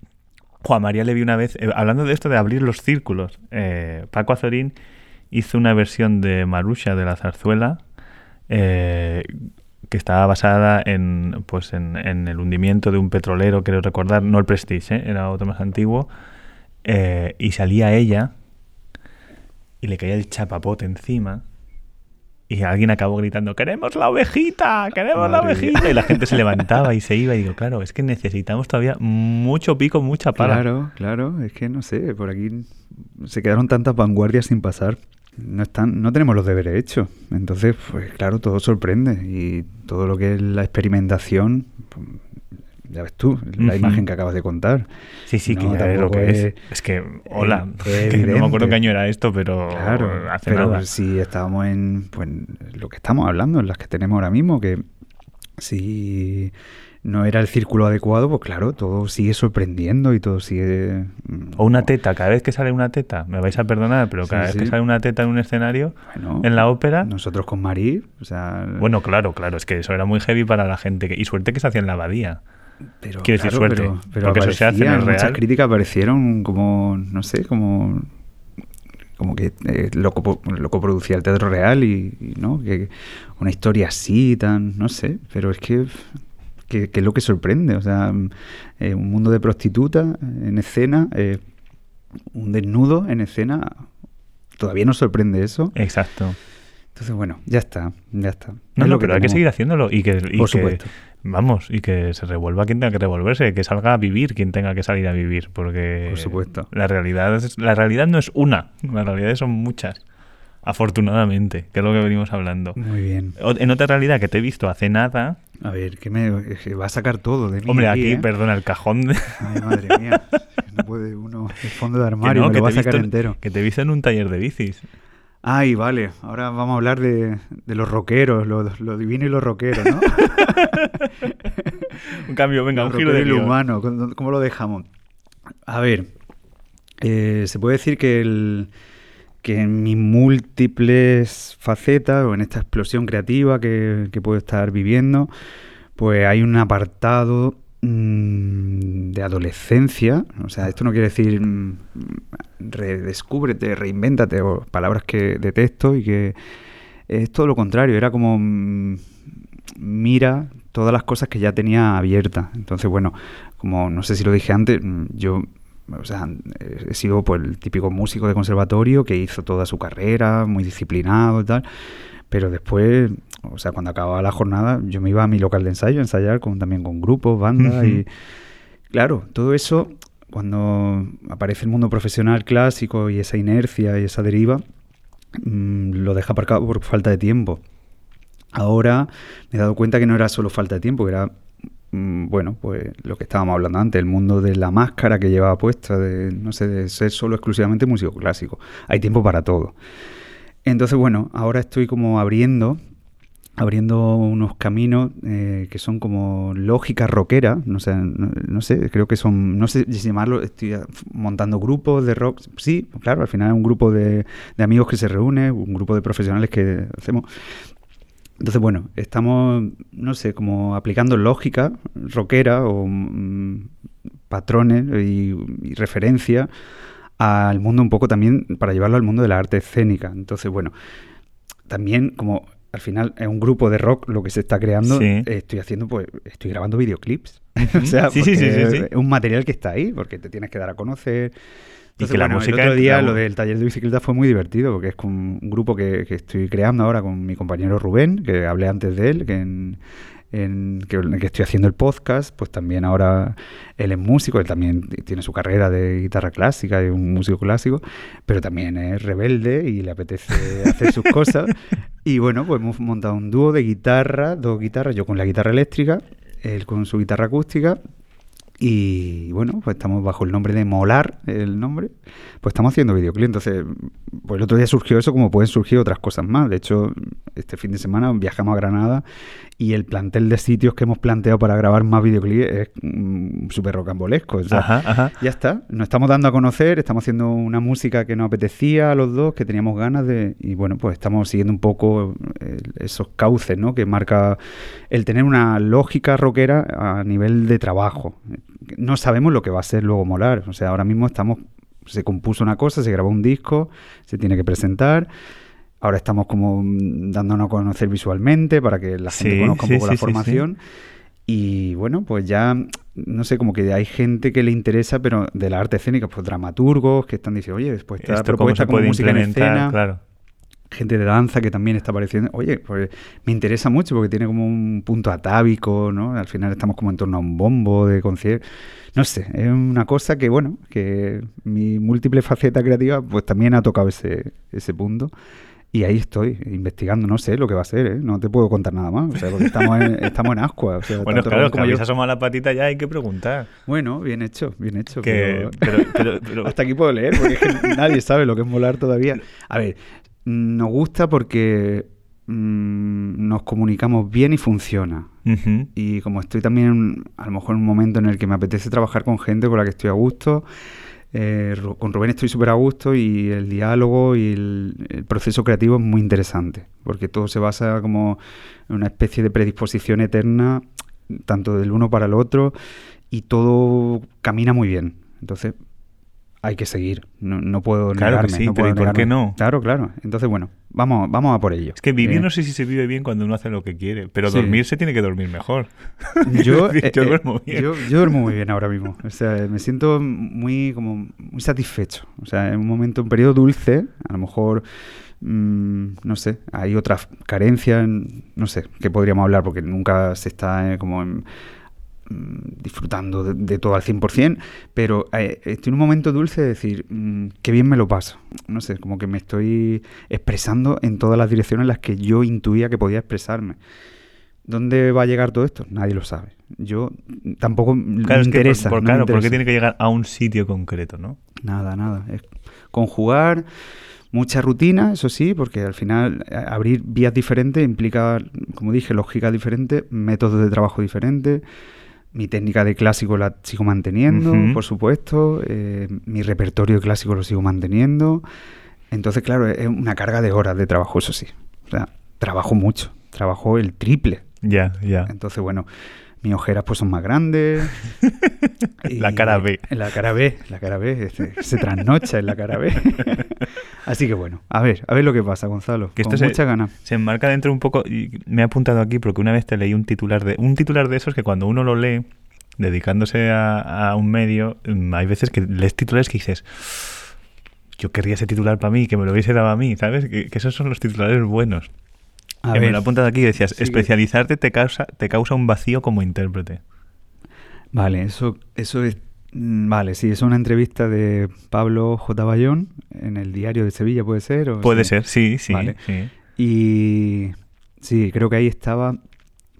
Juan María le vi una vez, eh, hablando de esto de abrir los círculos, eh, Paco Azorín hizo una versión de Marusha de la zarzuela. Eh, que estaba basada en, pues en, en, el hundimiento de un petrolero, quiero recordar, no el Prestige, ¿eh? era otro más antiguo, eh, y salía ella y le caía el chapapote encima y alguien acabó gritando, queremos la ovejita, queremos Madre la ovejita, mía. y la gente se levantaba y se iba y digo, claro, es que necesitamos todavía mucho pico, mucha pala. Claro, claro, es que no sé, por aquí se quedaron tantas vanguardias sin pasar no están, no tenemos los deberes hechos. Entonces, pues claro, todo sorprende y todo lo que es la experimentación, pues, ya ves tú, la uh -huh. imagen que acabas de contar. Sí, sí, no, que ya lo que es, es. Es que, hola, es que no me acuerdo qué año era esto, pero claro, hace pero nada. si estábamos en pues, lo que estamos hablando, en las que tenemos ahora mismo, que si no era el círculo adecuado, pues claro, todo sigue sorprendiendo y todo sigue... O una teta, cada vez que sale una teta, me vais a perdonar, pero cada sí, vez sí. que sale una teta en un escenario, bueno, en la ópera... Nosotros con Marí, o sea... Bueno, claro, claro, es que eso era muy heavy para la gente, que, y suerte que se hacía en la abadía. Pero, Quiero decir suerte, pero, pero porque eso se hace en el muchas real. críticas aparecieron como, no sé, como como que eh, lo, lo coproducía el teatro real y, y, no que una historia así tan no sé pero es que que, que, es lo que sorprende. O sea, eh, un mundo de prostituta en escena, eh, un desnudo en escena, todavía nos sorprende eso. Exacto. Entonces, bueno, ya está, ya está. No, Es no, lo pero hay que seguir haciéndolo y que, y Por que- supuesto. vamos, y que se revuelva quien tenga que revolverse, que salga a vivir quien tenga que salir a vivir, porque Por supuesto. la realidad es- la realidad no es una, las realidades son muchas. Afortunadamente, que es lo que venimos hablando. Muy bien. O- En otra realidad que te he visto hace nada, A ver, que me que va a sacar todo de mí. hombre, aquí, ¿eh? perdona, el cajón de, Ay, madre mía. No puede uno el fondo de que, armario, no, me que lo va a sacar visto, entero. que te he visto en un taller de bicis. Ay, vale. Ahora vamos a hablar de, de los rockeros, lo, lo divino y lo rockero, ¿no? Un cambio, venga, Lo un giro de lo humano. ¿Cómo cómo lo dejamos? A ver, eh, se puede decir que, el, que en mis múltiples facetas o en esta explosión creativa que, que puedo estar viviendo, pues hay un apartado mm, de adolescencia. O sea, esto no quiere decir mm, redescúbrete, reinvéntate o palabras que detesto y que es todo lo contrario. Era como mm, mira todas las cosas que ya tenía abiertas. Entonces, bueno, como no sé si lo dije antes, yo o sea, he sido pues, el típico músico de conservatorio que hizo toda su carrera, muy disciplinado y tal. Pero después, o sea, cuando acababa la jornada, yo me iba a mi local de ensayo a ensayar con, también con grupos, bandas y... Claro, todo eso, cuando aparece el mundo profesional clásico y esa inercia y esa deriva, mm, lo deja aparcado por falta de tiempo. Ahora me he dado cuenta que no era solo falta de tiempo, que era, bueno, pues lo que estábamos hablando antes, el mundo de la máscara que llevaba puesta, de, no sé, de ser solo exclusivamente músico clásico. Hay tiempo para todo. Entonces, bueno, ahora estoy como abriendo, abriendo unos caminos eh, que son como lógica rockera, no sé, no, no sé, creo que son, no sé llamarlo, estoy montando grupos de rock, sí, claro, al final es un grupo de, de amigos que se reúne, un grupo de profesionales que hacemos. Entonces, bueno, estamos, no sé, como aplicando lógica rockera o mm, patrones y, y referencia al mundo un poco también para llevarlo al mundo de la arte escénica. Entonces, bueno, también como al final es un grupo de rock lo que se está creando, Sí. estoy haciendo pues estoy grabando videoclips. o sea, sí, sí. es un material que está ahí porque te tienes que dar a conocer. Y Entonces, que la bueno, música el otro día lo del taller de bicicleta fue muy divertido porque es con un grupo que, que estoy creando ahora con mi compañero Rubén, que hablé antes de él, que en, en- que, que estoy haciendo el podcast, pues también ahora él es músico, él también tiene su carrera de guitarra clásica, es un músico clásico, pero también es rebelde y le apetece hacer sus cosas. Y bueno, pues hemos montado un dúo de guitarra, dos guitarras, yo con la guitarra eléctrica, él con su guitarra acústica. Y bueno, pues estamos bajo el nombre de Molar, el nombre, pues estamos haciendo videoclip. Entonces, pues el otro día surgió eso, como pueden surgir otras cosas más. De hecho, este fin de semana viajamos a Granada y el plantel de sitios que hemos planteado para grabar más videoclips es mm, súper rocambolesco. O sea, Ajá, ajá. ya está, nos estamos dando a conocer, estamos haciendo una música que nos apetecía a los dos, que teníamos ganas de, y bueno, pues estamos siguiendo un poco eh, esos cauces, ¿no? Que marca el tener una lógica rockera a nivel de trabajo. No sabemos lo que va a ser luego molar, o sea, ahora mismo estamos, se compuso una cosa, se grabó un disco, se tiene que presentar. Ahora estamos como mm, dándonos a conocer visualmente para que la gente Sí, conozca un sí, poco sí, la formación. Y bueno, pues ya, no sé, como que hay gente que le interesa, pero de la arte escénica, pues dramaturgos que están diciendo, oye, después cómo propuesta como música en escena, claro. Gente de danza que también está apareciendo. Oye, pues me interesa mucho porque tiene como un punto atávico, ¿no? Al final estamos como en torno a un bombo de concierto. No sé, es una cosa que, bueno, que mi múltiple faceta creativa, pues también ha tocado ese, ese punto. Y ahí estoy, investigando, no sé lo que va a ser, ¿eh? No te puedo contar nada más, o sea, porque estamos en, estamos en ascua. o sea, Bueno, claro, como yo. habéis asomado la patita ya hay que preguntar. Bueno, bien hecho, bien hecho. Que, pero- pero, pero- pero- hasta aquí puedo leer, porque es que nadie sabe lo que es molar todavía. A ver, nos gusta porque mm, nos comunicamos bien y funciona. Y como estoy también a lo mejor en un momento en el que me apetece trabajar con gente con la que estoy a gusto, eh, con Rubén estoy súper a gusto y el diálogo y el, el proceso creativo es muy interesante, porque todo se basa como en una especie de predisposición eterna, tanto del uno para el otro, y todo camina muy bien. Entonces, hay que seguir. No, no puedo Claro que negarme. sí, no pero puedo ¿y por qué no? Claro, claro. Entonces, bueno, vamos, vamos a por ello. Es que vivir Eh, no sé si se vive bien cuando uno hace lo que quiere, pero Sí. dormir se tiene que dormir mejor. Yo, decir, eh, yo eh, duermo bien. Yo, yo duermo muy bien ahora mismo. O sea, me siento muy como muy satisfecho. O sea, en un momento, un periodo dulce, a lo mejor mm, no sé, hay otras carencias, no sé, que podríamos hablar porque nunca se está eh, como en, disfrutando de, todo al 100%, pero eh, estoy en un momento dulce de decir, mm, qué bien me lo paso. No sé, como que me estoy expresando en todas las direcciones en las que yo intuía que podía expresarme. ¿Dónde va a llegar todo esto? Nadie lo sabe. Yo tampoco me interesa. por, claro, porque tiene que llegar a un sitio concreto, ¿no? Nada, nada. Es conjugar mucha rutina, eso sí, porque al final abrir vías diferentes implica, como dije, lógica diferente, métodos de trabajo diferentes. Mi técnica de clásico la sigo manteniendo, por supuesto. Eh, mi repertorio de clásico lo sigo manteniendo. Entonces, claro, es una carga de horas de trabajo, eso sí. O sea, trabajo mucho. Trabajo el triple ya, ya. Entonces, bueno, mis ojeras pues son más grandes. la cara B. La cara B, la cara B, se, trasnocha en la cara B. Así que bueno, a ver, a ver lo que pasa, Gonzalo. Que esto mucha ganas. Se enmarca dentro un poco, y me he apuntado aquí porque una vez te leí un titular de, un titular de esos que cuando uno lo lee, dedicándose a, un medio, mm, hay veces que lees titulares que dices yo querría ese titular para mí, que me lo hubiese dado a mí, ¿sabes? que esos son los titulares buenos. A me lo he apuntado aquí, decías, especializarte te causa, te causa un vacío como intérprete. Vale, eso, eso es... Mm, vale, sí, es una entrevista de Pablo J. Bayón en el diario de Sevilla, ¿puede ser? puede ser, sí, sí, sí. Y sí, creo que ahí estaba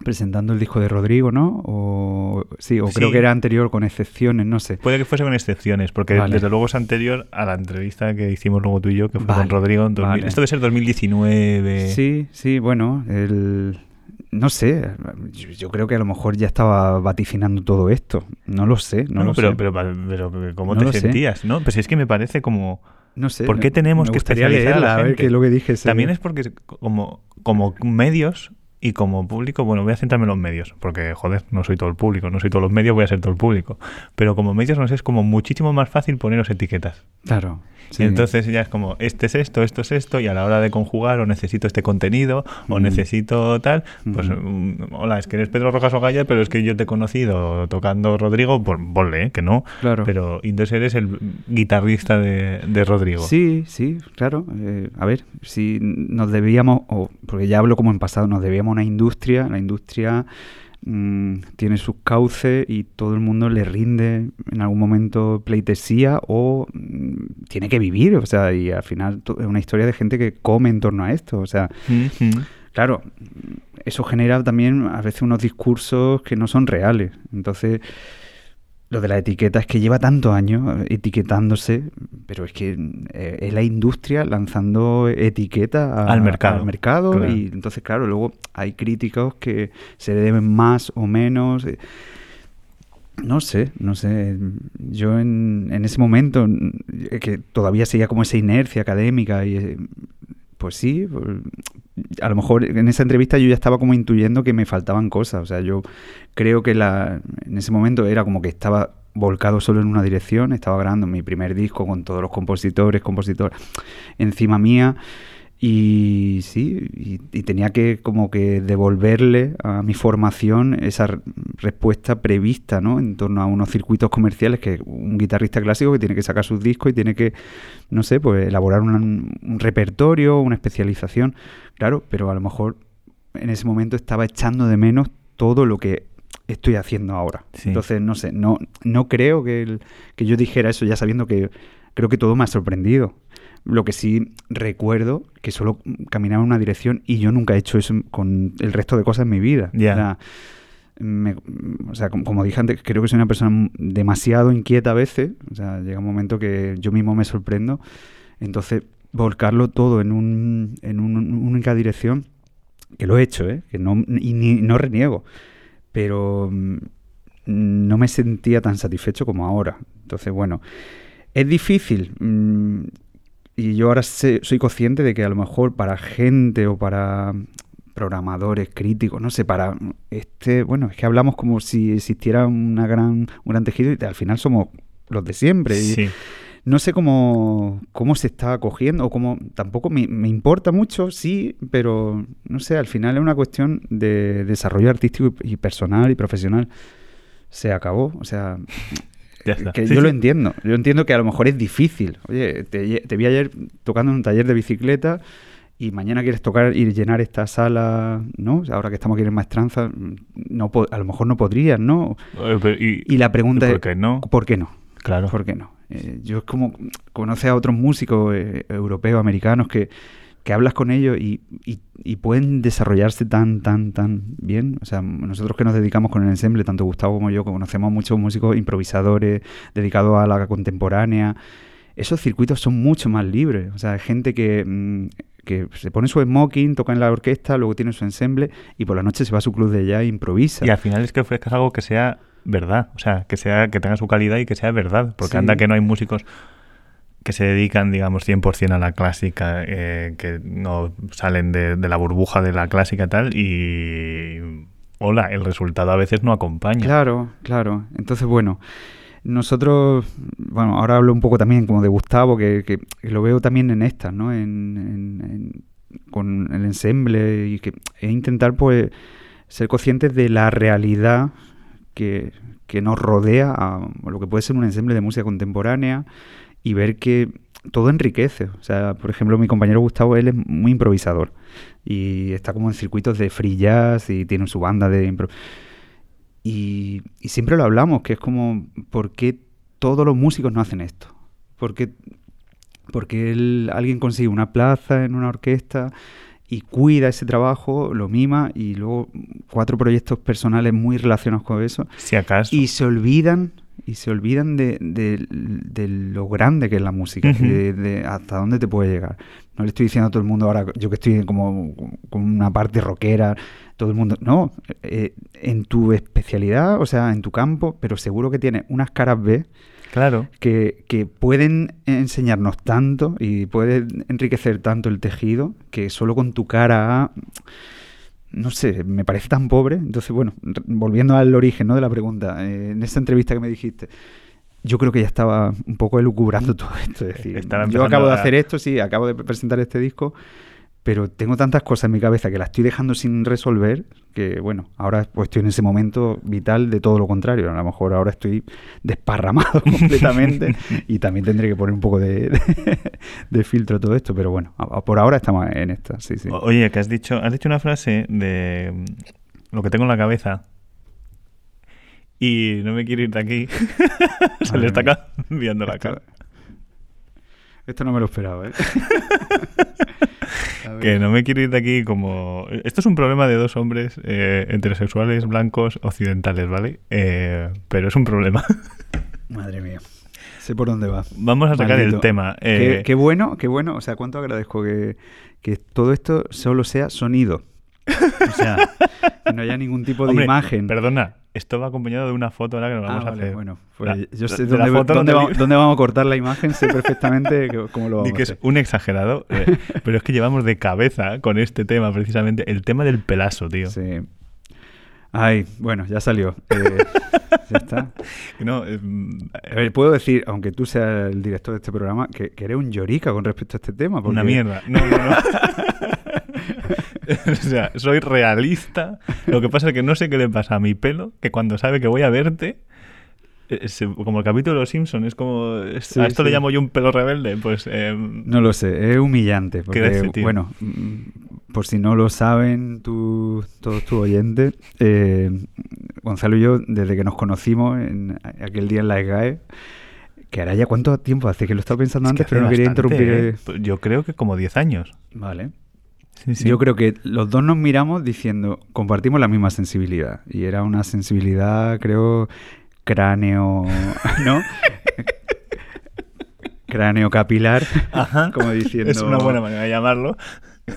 presentando el disco de Rodrigo, ¿no? O sí, o creo que era anterior con excepciones, no sé. Puede que fuese con excepciones, porque desde luego es anterior a la entrevista que hicimos luego tú y yo, que fue con Rodrigo en Esto debe ser 2019. Sí, sí, bueno, el no sé, yo, creo que a lo mejor ya estaba vaticinando todo esto. No lo sé, no, lo pero, sé. Pero, pero, ¿cómo te sentías? ¿no? Pues es que me parece como... No sé. ¿Por qué tenemos que especializar a, ver qué lo que dije. También es porque como, como medios y como público, bueno, voy a centrarme en los medios, porque, joder, no soy todo el público, no soy todos los medios, voy a ser todo el público. Pero como medios, no sé, es como muchísimo más fácil poneros etiquetas. Claro. entonces ya es como, este es esto, esto es esto, y a la hora de conjugar, o necesito este contenido, o necesito tal, pues, mm, hola, es que eres Pedro Rojas Ogaya, pero es que yo te he conocido tocando Rodrigo, pues, volé, ¿eh? que no. Claro. Pero entonces eres el guitarrista de, de Rodrigo. Sí, sí, claro. Eh, a ver, si nos debíamos, o porque ya hablo como en pasado, nos debíamos una industria, la industria mm, tiene sus cauces y todo el mundo le rinde en algún momento pleitesía o mm, tiene que vivir, o sea, y al final es una historia de gente que come en torno a esto, o sea, claro, eso genera también a veces unos discursos que no son reales, entonces lo de la etiqueta es que lleva tantos años etiquetándose, pero es que eh, es la industria lanzando etiqueta al mercado. mercado y entonces, claro, luego hay críticos que se deben más o menos. Eh, no sé, no sé. Yo en, en ese momento, eh, que todavía seguía como esa inercia académica y pues sí, pues, a lo mejor en esa entrevista yo ya estaba como intuyendo que me faltaban cosas. O sea, yo creo que la, en ese momento era como que estaba volcado solo en una dirección, estaba grabando mi primer disco con todos los compositores, compositores encima mía y sí, y, tenía que como que devolverle a mi formación esa respuesta prevista, ¿no? En torno a unos circuitos comerciales que un guitarrista clásico que tiene que sacar sus discos y tiene que, no sé, pues elaborar un, repertorio, una especialización, claro, pero a lo mejor en ese momento estaba echando de menos todo lo que estoy haciendo ahora. Entonces, no sé, no, no creo que, que yo dijera eso ya sabiendo que creo que todo me ha sorprendido. Lo que sí recuerdo que solo caminaba en una dirección y yo nunca he hecho eso con el resto de cosas en mi vida. O sea, como, dije antes, creo que soy una persona demasiado inquieta a veces. O sea, llega un momento que yo mismo me sorprendo. Entonces, volcarlo todo en, un, en una única dirección, que lo he hecho, ¿eh? que no, y no reniego, pero mm, no me sentía tan satisfecho como ahora. Entonces, bueno, es difícil. Mm, y yo ahora soy consciente de que a lo mejor para gente o para programadores, críticos, no sé, para este, bueno, es que hablamos como si existiera una gran, un gran tejido y al final somos los de siempre. Sí. no sé cómo, cómo se está acogiendo o cómo, tampoco me, me, importa mucho, sí, pero no sé, al final es una cuestión de desarrollo artístico y personal y profesional. Se acabó, o sea, Ya está. que Sí, yo lo entiendo. Yo entiendo que a lo mejor es difícil. Oye, te, te vi ayer tocando en un taller de bicicleta y mañana quieres tocar y llenar esta sala, ¿no? Ahora que estamos aquí en Maestranza, no a lo mejor no podrías, ¿no? Eh, y, Y la pregunta ¿y es, por qué no? ¿por qué no? Claro. ¿Por qué no? Eh, yo es como conoces a otros músicos eh, europeos, americanos, que, que hablas con ellos y, y- y pueden desarrollarse tan, tan, tan bien. O sea, nosotros que nos dedicamos con el ensemble, tanto Gustavo como yo, conocemos a muchos músicos improvisadores dedicados a la contemporánea, esos circuitos son mucho más libres. O sea, hay gente que, mm, que se pone su smoking, toca en la orquesta, luego tiene su ensemble y por la noche se va a su club de jazz e improvisa. Y al final es que ofrezcas algo que sea verdad, o sea, que sea que tenga su calidad y que sea verdad, porque Sí. anda que no hay músicos que se dedican, digamos, 100% a la clásica, eh, que no salen de, la burbuja de la clásica tal, y hola, el resultado a veces no acompaña. Claro, claro. Entonces, bueno, nosotros, bueno, ahora hablo un poco también como de Gustavo, que, que- que lo veo también en estas, ¿no? En, en- en- con el ensemble y que e intentar, pues, ser conscientes de la realidad que, que nos rodea a lo que puede ser un ensemble de música contemporánea y ver que todo enriquece. O sea, por ejemplo, mi compañero Gustavo, él es muy improvisador y está como en circuitos de free jazz y tiene su banda de impro- y, y siempre lo hablamos, que es como, ¿por qué todos los músicos no hacen esto? ¿Por qué, porque él- alguien consigue una plaza en una orquesta y cuida ese trabajo, lo mima y luego cuatro proyectos personales muy relacionados con eso Si acaso. y se olvidan y se olvidan de, de- de lo grande que es la música, de hasta dónde te puede llegar. No le estoy diciendo a todo el mundo ahora, yo que estoy como con una parte rockera, todo el mundo, no, eh, en tu especialidad, o sea, en tu campo, pero seguro que tienes unas caras B Claro. que, que pueden enseñarnos tanto y pueden enriquecer tanto el tejido que solo con tu cara A, no sé, me parece tan pobre. Entonces, bueno, volviendo al origen ¿no? de la pregunta, eh, en esa entrevista que me dijiste, yo creo que ya estaba un poco elucubrando todo esto. Es decir, yo acabo de hacer esto, sí, acabo de presentar este disco, pero tengo tantas cosas en mi cabeza que las estoy dejando sin resolver que, bueno, ahora pues estoy en ese momento vital de todo lo contrario. A lo mejor ahora estoy desparramado completamente y también tendré que poner un poco de, de- de filtro a todo esto, pero bueno, a- a- por ahora estamos en esta, sí, sí. O- Oye, que has dicho, has dicho una frase de mm, lo que tengo en la cabeza y no me quiero ir de aquí. Se Madre le está cambiando la Esto- cara. Esto no me lo esperaba, ¿eh? Que no me quiero ir de aquí como... Esto es un problema de dos hombres eh, heterosexuales, blancos, occidentales, ¿vale? Eh, pero es un problema. Madre mía. Sé por dónde va. Vamos a sacar el tema. Qué, Eh, qué bueno, qué bueno. O sea, cuánto agradezco que, que todo esto solo sea sonido. O sea, que no haya ningún tipo de hombre, imagen. Perdona, esto va acompañado de una foto ahora que nos Ah, vamos a vale, hacer. bueno, pues La- yo sé de la dónde, foto dónde va- vamos a cortar la imagen, sé perfectamente cómo lo Ni vamos que a es un exagerado, eh, pero es que llevamos de cabeza con este tema precisamente, el tema del pelazo, tío. Sí. Ay, bueno, ya salió. Eh, ya está. No, eh, mm, A ver, puedo decir, aunque tú seas el director de este programa, que, que eres un llorica con respecto a este tema. una mierda. No, no, no. o sea, soy realista. Lo que pasa es que no sé qué le pasa a mi pelo, que cuando sabe que voy a verte, eh, como el capítulo de Los Simpsons, es como... es- Sí, a esto le llamo yo un pelo rebelde, pues... eh, No lo sé, es humillante. Porque, bueno, mm, por si no lo saben tú- todos tus oyentes, eh, Gonzalo y yo, desde que nos conocimos en aquel día en la EGAE, que ahora ya cuánto tiempo hace que lo estaba pensando es antes, pero no quería interrumpir. ¿eh? Yo creo que como 10 años. Vale. Sí, sí. Yo creo que los dos nos miramos diciendo, compartimos la misma sensibilidad. Y era una sensibilidad, creo, cráneo, ¿no? cráneo capilar, Ajá. como diciendo... Es una buena manera de llamarlo.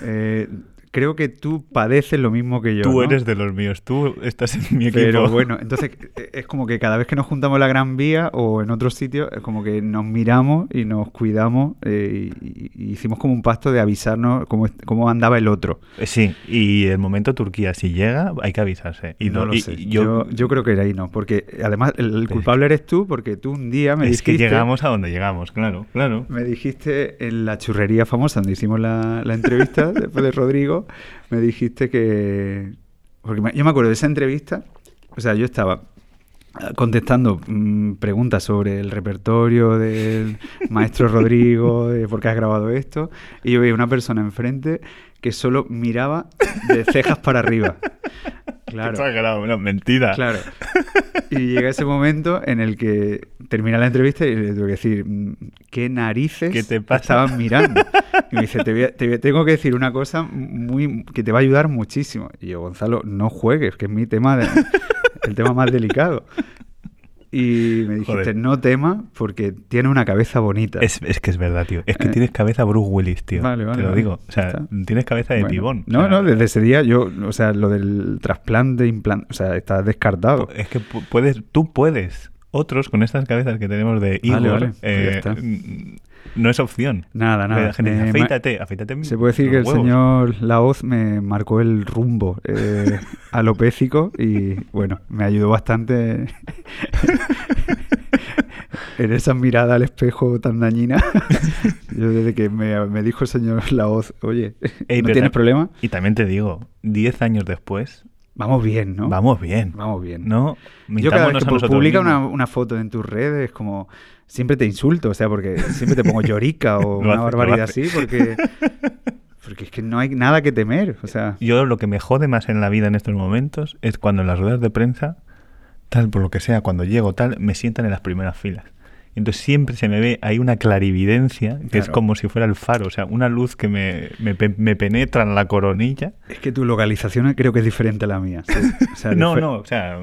eh, creo que tú padeces lo mismo que yo. Tú ¿no? eres de los míos, tú estás en mi equipo. Pero bueno, entonces es como que cada vez que nos juntamos en la Gran Vía o en otros sitios, es como que nos miramos y nos cuidamos eh, y, y hicimos como un pacto de avisarnos cómo, cómo andaba el otro. Eh, Sí, y el momento Turquía, si llega, hay que avisarse. Y no lo y- sé. y yo, yo creo que era ahí no, porque además el, el culpable eres tú, porque tú un día me es que dijiste... llegamos a donde llegamos, claro, claro. Me dijiste en la churrería famosa donde hicimos la, la entrevista después de Rodrigo, me dijiste que... Yo me acuerdo de esa entrevista, o sea, yo estaba contestando mm, preguntas sobre el repertorio del maestro Rodrigo, de por qué has grabado esto, y yo veía una persona enfrente que solo miraba de cejas para arriba. Claro. No, mentira. Claro. Y llega ese momento en el que termina la entrevista y le tengo que decir, mm, ¿qué narices ¿Qué te pasa? estaban mirando? Y me dice, te, voy a- te voy a- tengo que decir una cosa muy que te va a ayudar muchísimo. Y yo, Gonzalo, no juegues, que es mi tema, de- el tema más delicado. Y me dijiste, Joder. no tema porque tiene una cabeza bonita. Es, es que es verdad, tío. Es que Eh. tienes cabeza Bruce Willis, tío. Vale, vale, Te lo vale. digo. O sea, está. tienes cabeza de Bueno, pibón. No, O sea, no, desde ese día yo, o sea, lo del trasplante, implante, o sea, está descartado. Es que pu- puedes, tú puedes. Otros con estas cabezas que tenemos de Igor, Vale, vale, pues ya eh, mm, no es opción. Nada, nada. La gente Eh, afeítate, afeítate Se puede decir que el los huevos". señor Laoz me marcó el rumbo eh, alopécico y bueno, me ayudó bastante en esa mirada al espejo tan dañina. Yo desde que me, me dijo el señor Laoz, oye, Ey, ¿no tienes problema? Y también te digo, 10 años después, Vamos bien, ¿no? vamos bien. Vamos bien. ¿No? Yo cada vez que publica una, una foto en tus redes, como siempre te insulto, o sea, porque siempre te pongo llorica o una hace, barbaridad así, porque, porque es que no hay nada que temer, o sea... Yo lo que me jode más en la vida en estos momentos es cuando en las ruedas de prensa, tal por lo que sea, cuando llego tal, me sientan en las primeras filas. Y Entonces siempre se me ve, hay una clarividencia que es Claro. como si fuera el faro, o sea, una luz que me, me, me penetra en la coronilla. Es que tu localización creo que es diferente a la mía. sí. O sea, no, no, o sea,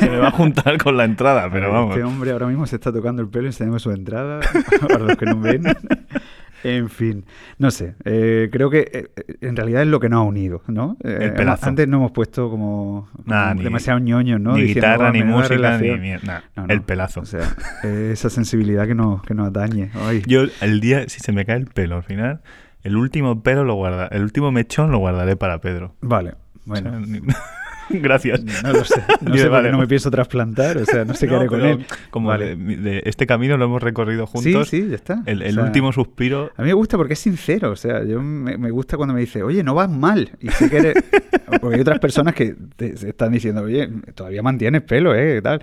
se me va a juntar con la entrada, pero Este vamos. hombre ahora mismo se está tocando el pelo, enseñando su entrada, para los que no ven. En fin, no sé, eh, creo que eh, eh, en realidad es lo que nos ha unido, ¿no? Eh, El pelazo. Antes no hemos puesto como, como Nah, ni- demasiado ñoños, ¿no? ni Diciendo, guitarra, "Oh, ni música, relación". ni mierda. Nah, No, no, El pelazo. O sea, eh, esa sensibilidad que nos, que nos atañe. Ay, Yo el día, si se me cae el pelo al final, el último pelo lo guarda, el último mechón lo guardaré para Pedro. Vale, O sea, bueno. ni- Gracias. No lo sé, no sé vale. qué no me pienso trasplantar, o sea, no sé qué No, haré con él. Como Vale. de, de este camino lo hemos recorrido juntos. Sí, sí, ya está. El, O el sea, último suspiro. A mí me gusta porque es sincero, o sea, yo me, me gusta cuando me dice, oye, no vas mal. Y sé que eres... Porque hay otras personas que te, están diciendo, oye, todavía mantienes pelo, ¿eh? Tal.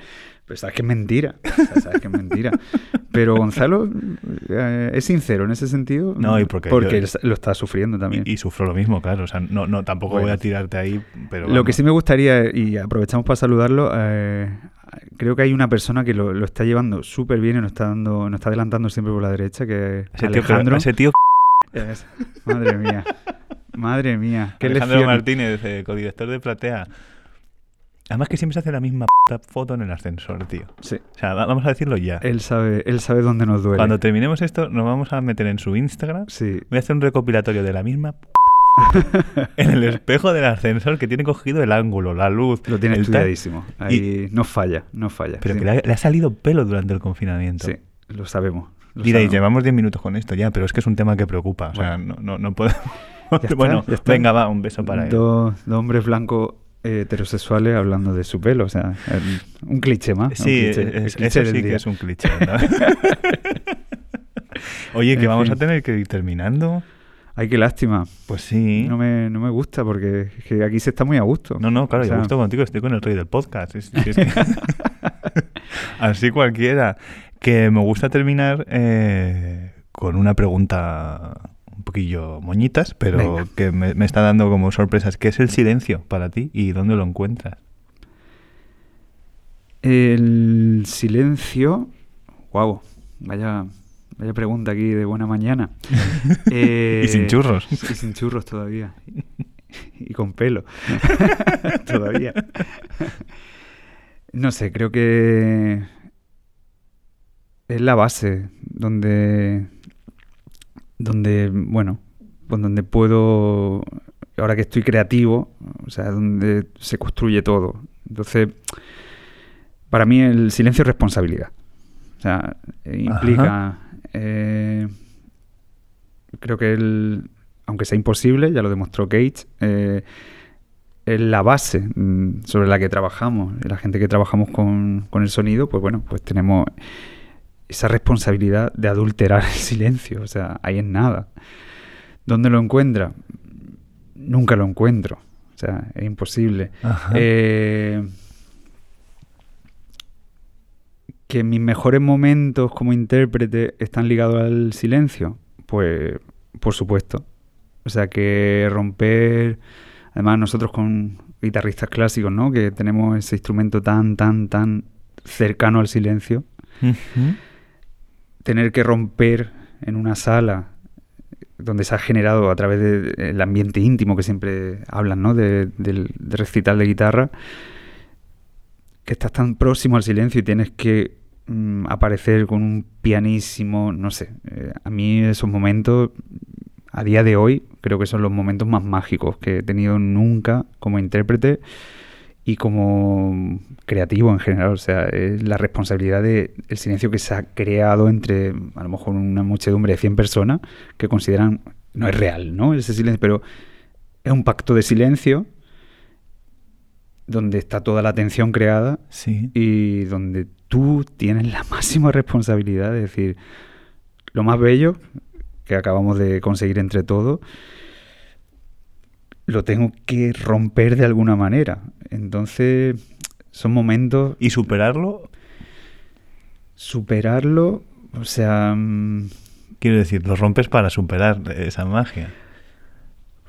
Pero sabes que es mentira. Sabes que es mentira. Pero Gonzalo eh, es sincero en ese sentido. No, y porque Porque yo- lo está sufriendo también. Y, y sufro lo mismo, claro. O sea, no, no tampoco Bueno. voy a tirarte ahí, pero. Lo que sí me gustaría, y aprovechamos para saludarlo, eh, creo que hay una persona que lo, lo está llevando súper bien y nos está dando, nos está adelantando siempre por la derecha, que es Ese tío, Alejandro. ese tío Es- Madre mía. Madre mía. Alejandro. Martínez, eh, codirector de Platea. Además que siempre se hace la misma puta foto en el ascensor, tío. Sí. O sea, va- vamos a decirlo ya. Él sabe, él sabe dónde nos duele. Cuando terminemos esto, nos vamos a meter en su Instagram. Sí. Voy a hacer un recopilatorio de la misma en el espejo del ascensor que tiene cogido el ángulo, la luz. Lo tiene estudiadísimo. Ahí no falla, no falla. Pero sí. que le ha, le ha salido pelo durante el confinamiento. Sí, lo sabemos. lo Diréis, sabemos. llevamos 10 minutos con esto ya, pero es que es un tema que preocupa. O sea, Bueno. no, no, no podemos. está, bueno, venga, va, un beso para él. Dos, hombres blancos heterosexuales hablando de su pelo. O sea, un cliché más. Sí, un cliché, el es- cliché eso sí que es un cliché. Oye, que En vamos fin. a tener que ir terminando. Ay, qué lástima. Pues sí. No me, no me gusta porque es que aquí se está muy a gusto. No, no, claro, O yo gusto contigo, estoy con el rey del podcast. es- es que- Así cualquiera. Que me gusta terminar eh, con una pregunta un poquillo moñitas, pero Venga. que me, me está dando como sorpresas. ¿Qué es el silencio para ti y dónde lo encuentras? El silencio. Wow, vaya, vaya pregunta aquí de buena mañana. Eh, Y sin churros. Y sin churros todavía. Y con pelo. todavía. No sé, creo que es la base donde, donde, bueno, pues donde puedo, ahora que estoy creativo, o sea, donde se construye todo. Entonces, para mí el silencio es responsabilidad. O sea, eh, implica, eh, creo que el, aunque sea imposible, ya lo demostró Cage, eh, es la base mm, sobre la que trabajamos. La gente que trabajamos con, con el sonido, pues bueno, pues tenemos esa responsabilidad de adulterar el silencio. O sea, ahí es nada. ¿Dónde lo encuentra? Nunca lo encuentro. O sea, es imposible. Eh, que mis mejores momentos como intérprete están ligados al silencio, pues por supuesto. O sea que romper, además nosotros con guitarristas clásicos, ¿no? Que tenemos ese instrumento tan, tan, tan cercano al silencio. Tener que romper en una sala donde se ha generado a través del ambiente íntimo que siempre hablan, ¿no? De- del, del recital de guitarra, que estás tan próximo al silencio y tienes que mm, aparecer con un pianísimo, no sé. eh, a mí esos momentos, a día de hoy, creo que son los momentos más mágicos que he tenido nunca como intérprete y como creativo en general. O sea, es la responsabilidad del silencio que se ha creado entre a lo mejor una muchedumbre de 100 personas que consideran, no es real, ¿no? Ese silencio, pero es un pacto de silencio donde está toda la atención creada Sí. y donde tú tienes la máxima responsabilidad de decir lo más bello que acabamos de conseguir entre todos lo tengo que romper de alguna manera entonces son momentos ¿Y superarlo? superarlo o sea mm, Quiero decir, lo rompes para superar esa magia.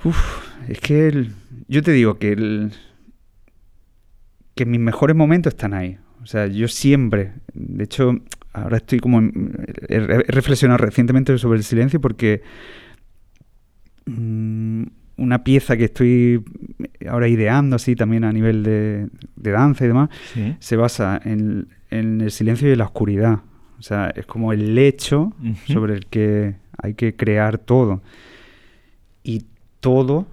uf, es que el- yo te digo que el- que mis mejores momentos están ahí o sea yo siempre de hecho ahora estoy como en- he, he reflexionado recientemente sobre el silencio porque mm, una pieza que estoy ahora ideando así también a nivel de, de danza y demás Sí. se basa en, en el silencio y la oscuridad o sea es como el lecho Ujú. sobre el que hay que crear todo y todo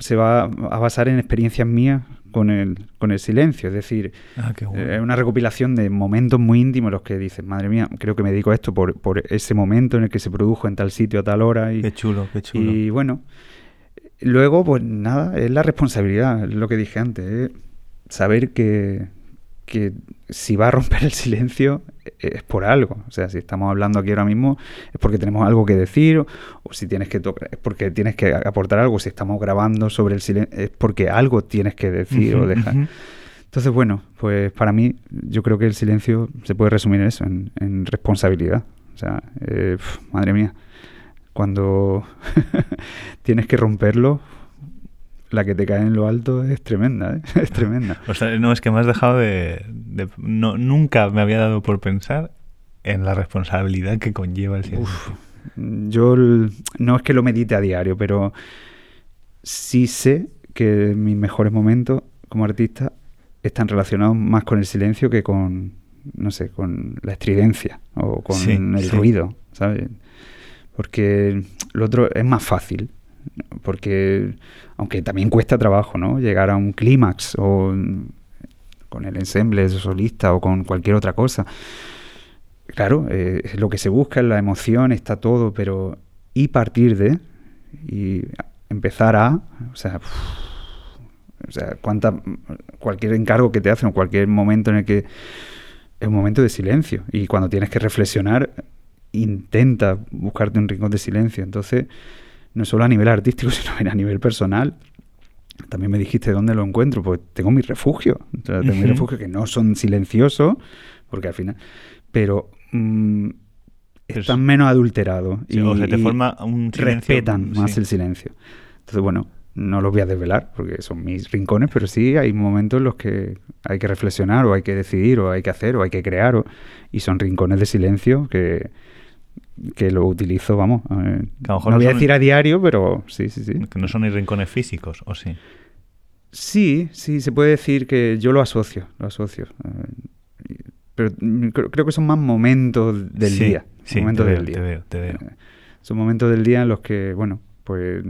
se va a basar en experiencias mías con el, con el silencio es decir Ah, bueno. eh, Es una recopilación de momentos muy íntimos en los que dices, madre mía, creo que me dedico a esto por, por ese momento en el que se produjo en tal sitio a tal hora. Y, Qué chulo, qué chulo. y bueno, luego, pues nada, es la responsabilidad, es lo que dije antes, es saber que, que si va a romper el silencio eh, es por algo. O sea, si estamos hablando aquí ahora mismo es porque tenemos algo que decir, o, o si tienes que tocar, es porque tienes que aportar algo. Si estamos grabando sobre el silencio, es porque algo tienes que decir o dejar. Entonces, bueno, pues para mí yo creo que el silencio se puede resumir en eso, en, en responsabilidad. O sea, eh, pf, madre mía, cuando tienes que romperlo, la que te cae en lo alto es tremenda, ¿eh? es tremenda. O sea, no, es que me has dejado de... de- no, nunca me había dado por pensar en la responsabilidad que conlleva el silencio. Uf, yo el- no es que lo medite a diario, pero sí sé que mis mejores momentos como artista están relacionados más con el silencio que con, no sé, con la estridencia o con Sí, el sí. ruido, ¿sabes? Porque lo otro es más fácil, porque aunque también cuesta trabajo, ¿no? Llegar a un clímax o con el ensemble solista o con cualquier otra cosa. Claro, eh, lo que se busca es la emoción, está todo, pero y partir de y empezar a, o sea, o sea, cuánta, cualquier encargo que te hacen o cualquier momento en el que es un momento de silencio y cuando tienes que reflexionar intenta buscarte un rincón de silencio. Entonces, no solo a nivel artístico, sino a nivel personal. También me dijiste dónde lo encuentro, pues tengo mi refugio. O sea, tengo mi Ujú. refugio que no son silenciosos, porque al final, pero mm, Pero están es- menos adulterados Sí, o se te forma un silencio, respetan más sí. el silencio. Entonces, bueno, no los voy a desvelar porque son mis rincones, pero sí hay momentos en los que hay que reflexionar o hay que decidir o hay que hacer o hay que crear o- y son rincones de silencio que, que lo utilizo, vamos. eh, no voy a decir a diario, pero sí, sí, sí. Que no son ni rincones físicos, ¿o sí? Sí, sí, se puede decir que yo lo asocio, lo asocio. eh, pero mm, creo, creo que son más momentos del Sí, día. sí, momentos te del veo, día. te veo, te veo. Eh, Son momentos del día en los que, bueno, pues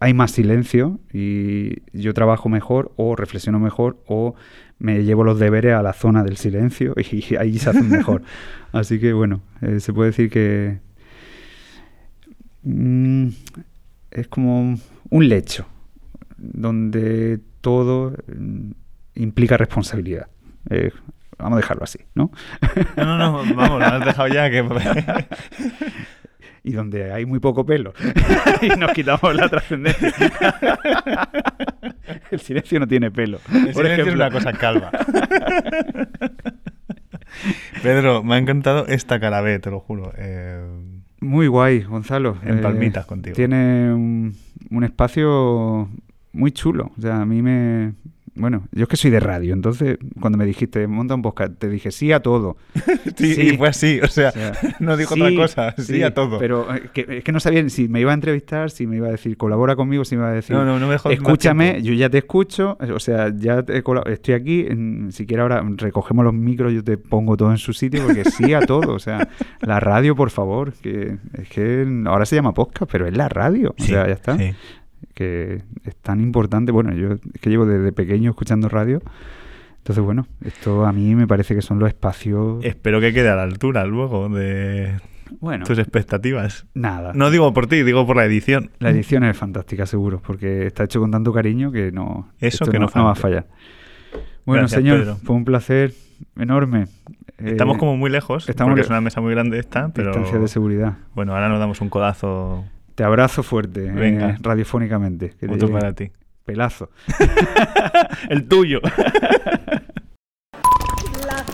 hay más silencio y yo trabajo mejor o reflexiono mejor o me llevo los deberes a la zona del silencio y ahí se hacen mejor. Así que, bueno, eh, se puede decir que mm, es como un lecho donde todo mm, implica responsabilidad. Eh, vamos a dejarlo así, ¿no? No, no, no, vamos, lo has dejado ya que... y donde hay muy poco pelo y nos quitamos la trascendencia. El silencio no tiene pelo. El por silencio es ejemplo. una cosa calva. Pedro, me ha encantado esta cara B, te lo juro. Eh, Muy guay, Gonzalo. En Eh, palmitas contigo. Tiene un, un espacio muy chulo. O sea, a mí me... Bueno, yo es que soy de radio, entonces cuando me dijiste monta un podcast, te dije sí a todo. sí, Sí. y fue así, o sea, O sea, no dijo sí, otra cosa, sí, a todo. Pero eh, que, es que no sabía si me iba a entrevistar, si me iba a decir colabora conmigo, si me iba a decir no, no, no me escúchame, yo ya te escucho, o sea, ya te estoy aquí, en- si quieres ahora recogemos los micros, yo te pongo todo en su sitio, porque sí a todo, o sea, la radio, por favor, que es que ahora se llama podcast, pero es la radio, o sea, ya está, sí. Que es tan importante, bueno, yo es que llevo desde pequeño escuchando radio, entonces bueno, esto a mí me parece que son los espacios, Espero que quede a la altura luego de bueno, tus expectativas. nada. No digo por ti, digo por la edición. La edición es fantástica, seguro, porque está hecho con tanto cariño que no, Eso que no va a fallar. Bueno, Gracias, señor, Pedro. fue un placer enorme. Estamos Eh, como muy lejos, estamos porque le- es una mesa muy grande esta, pero distancia de seguridad. bueno, ahora nos damos un codazo te abrazo fuerte, eh, Venga. Eh, radiofónicamente. Que Otro para ti. Pelazo. El tuyo. La...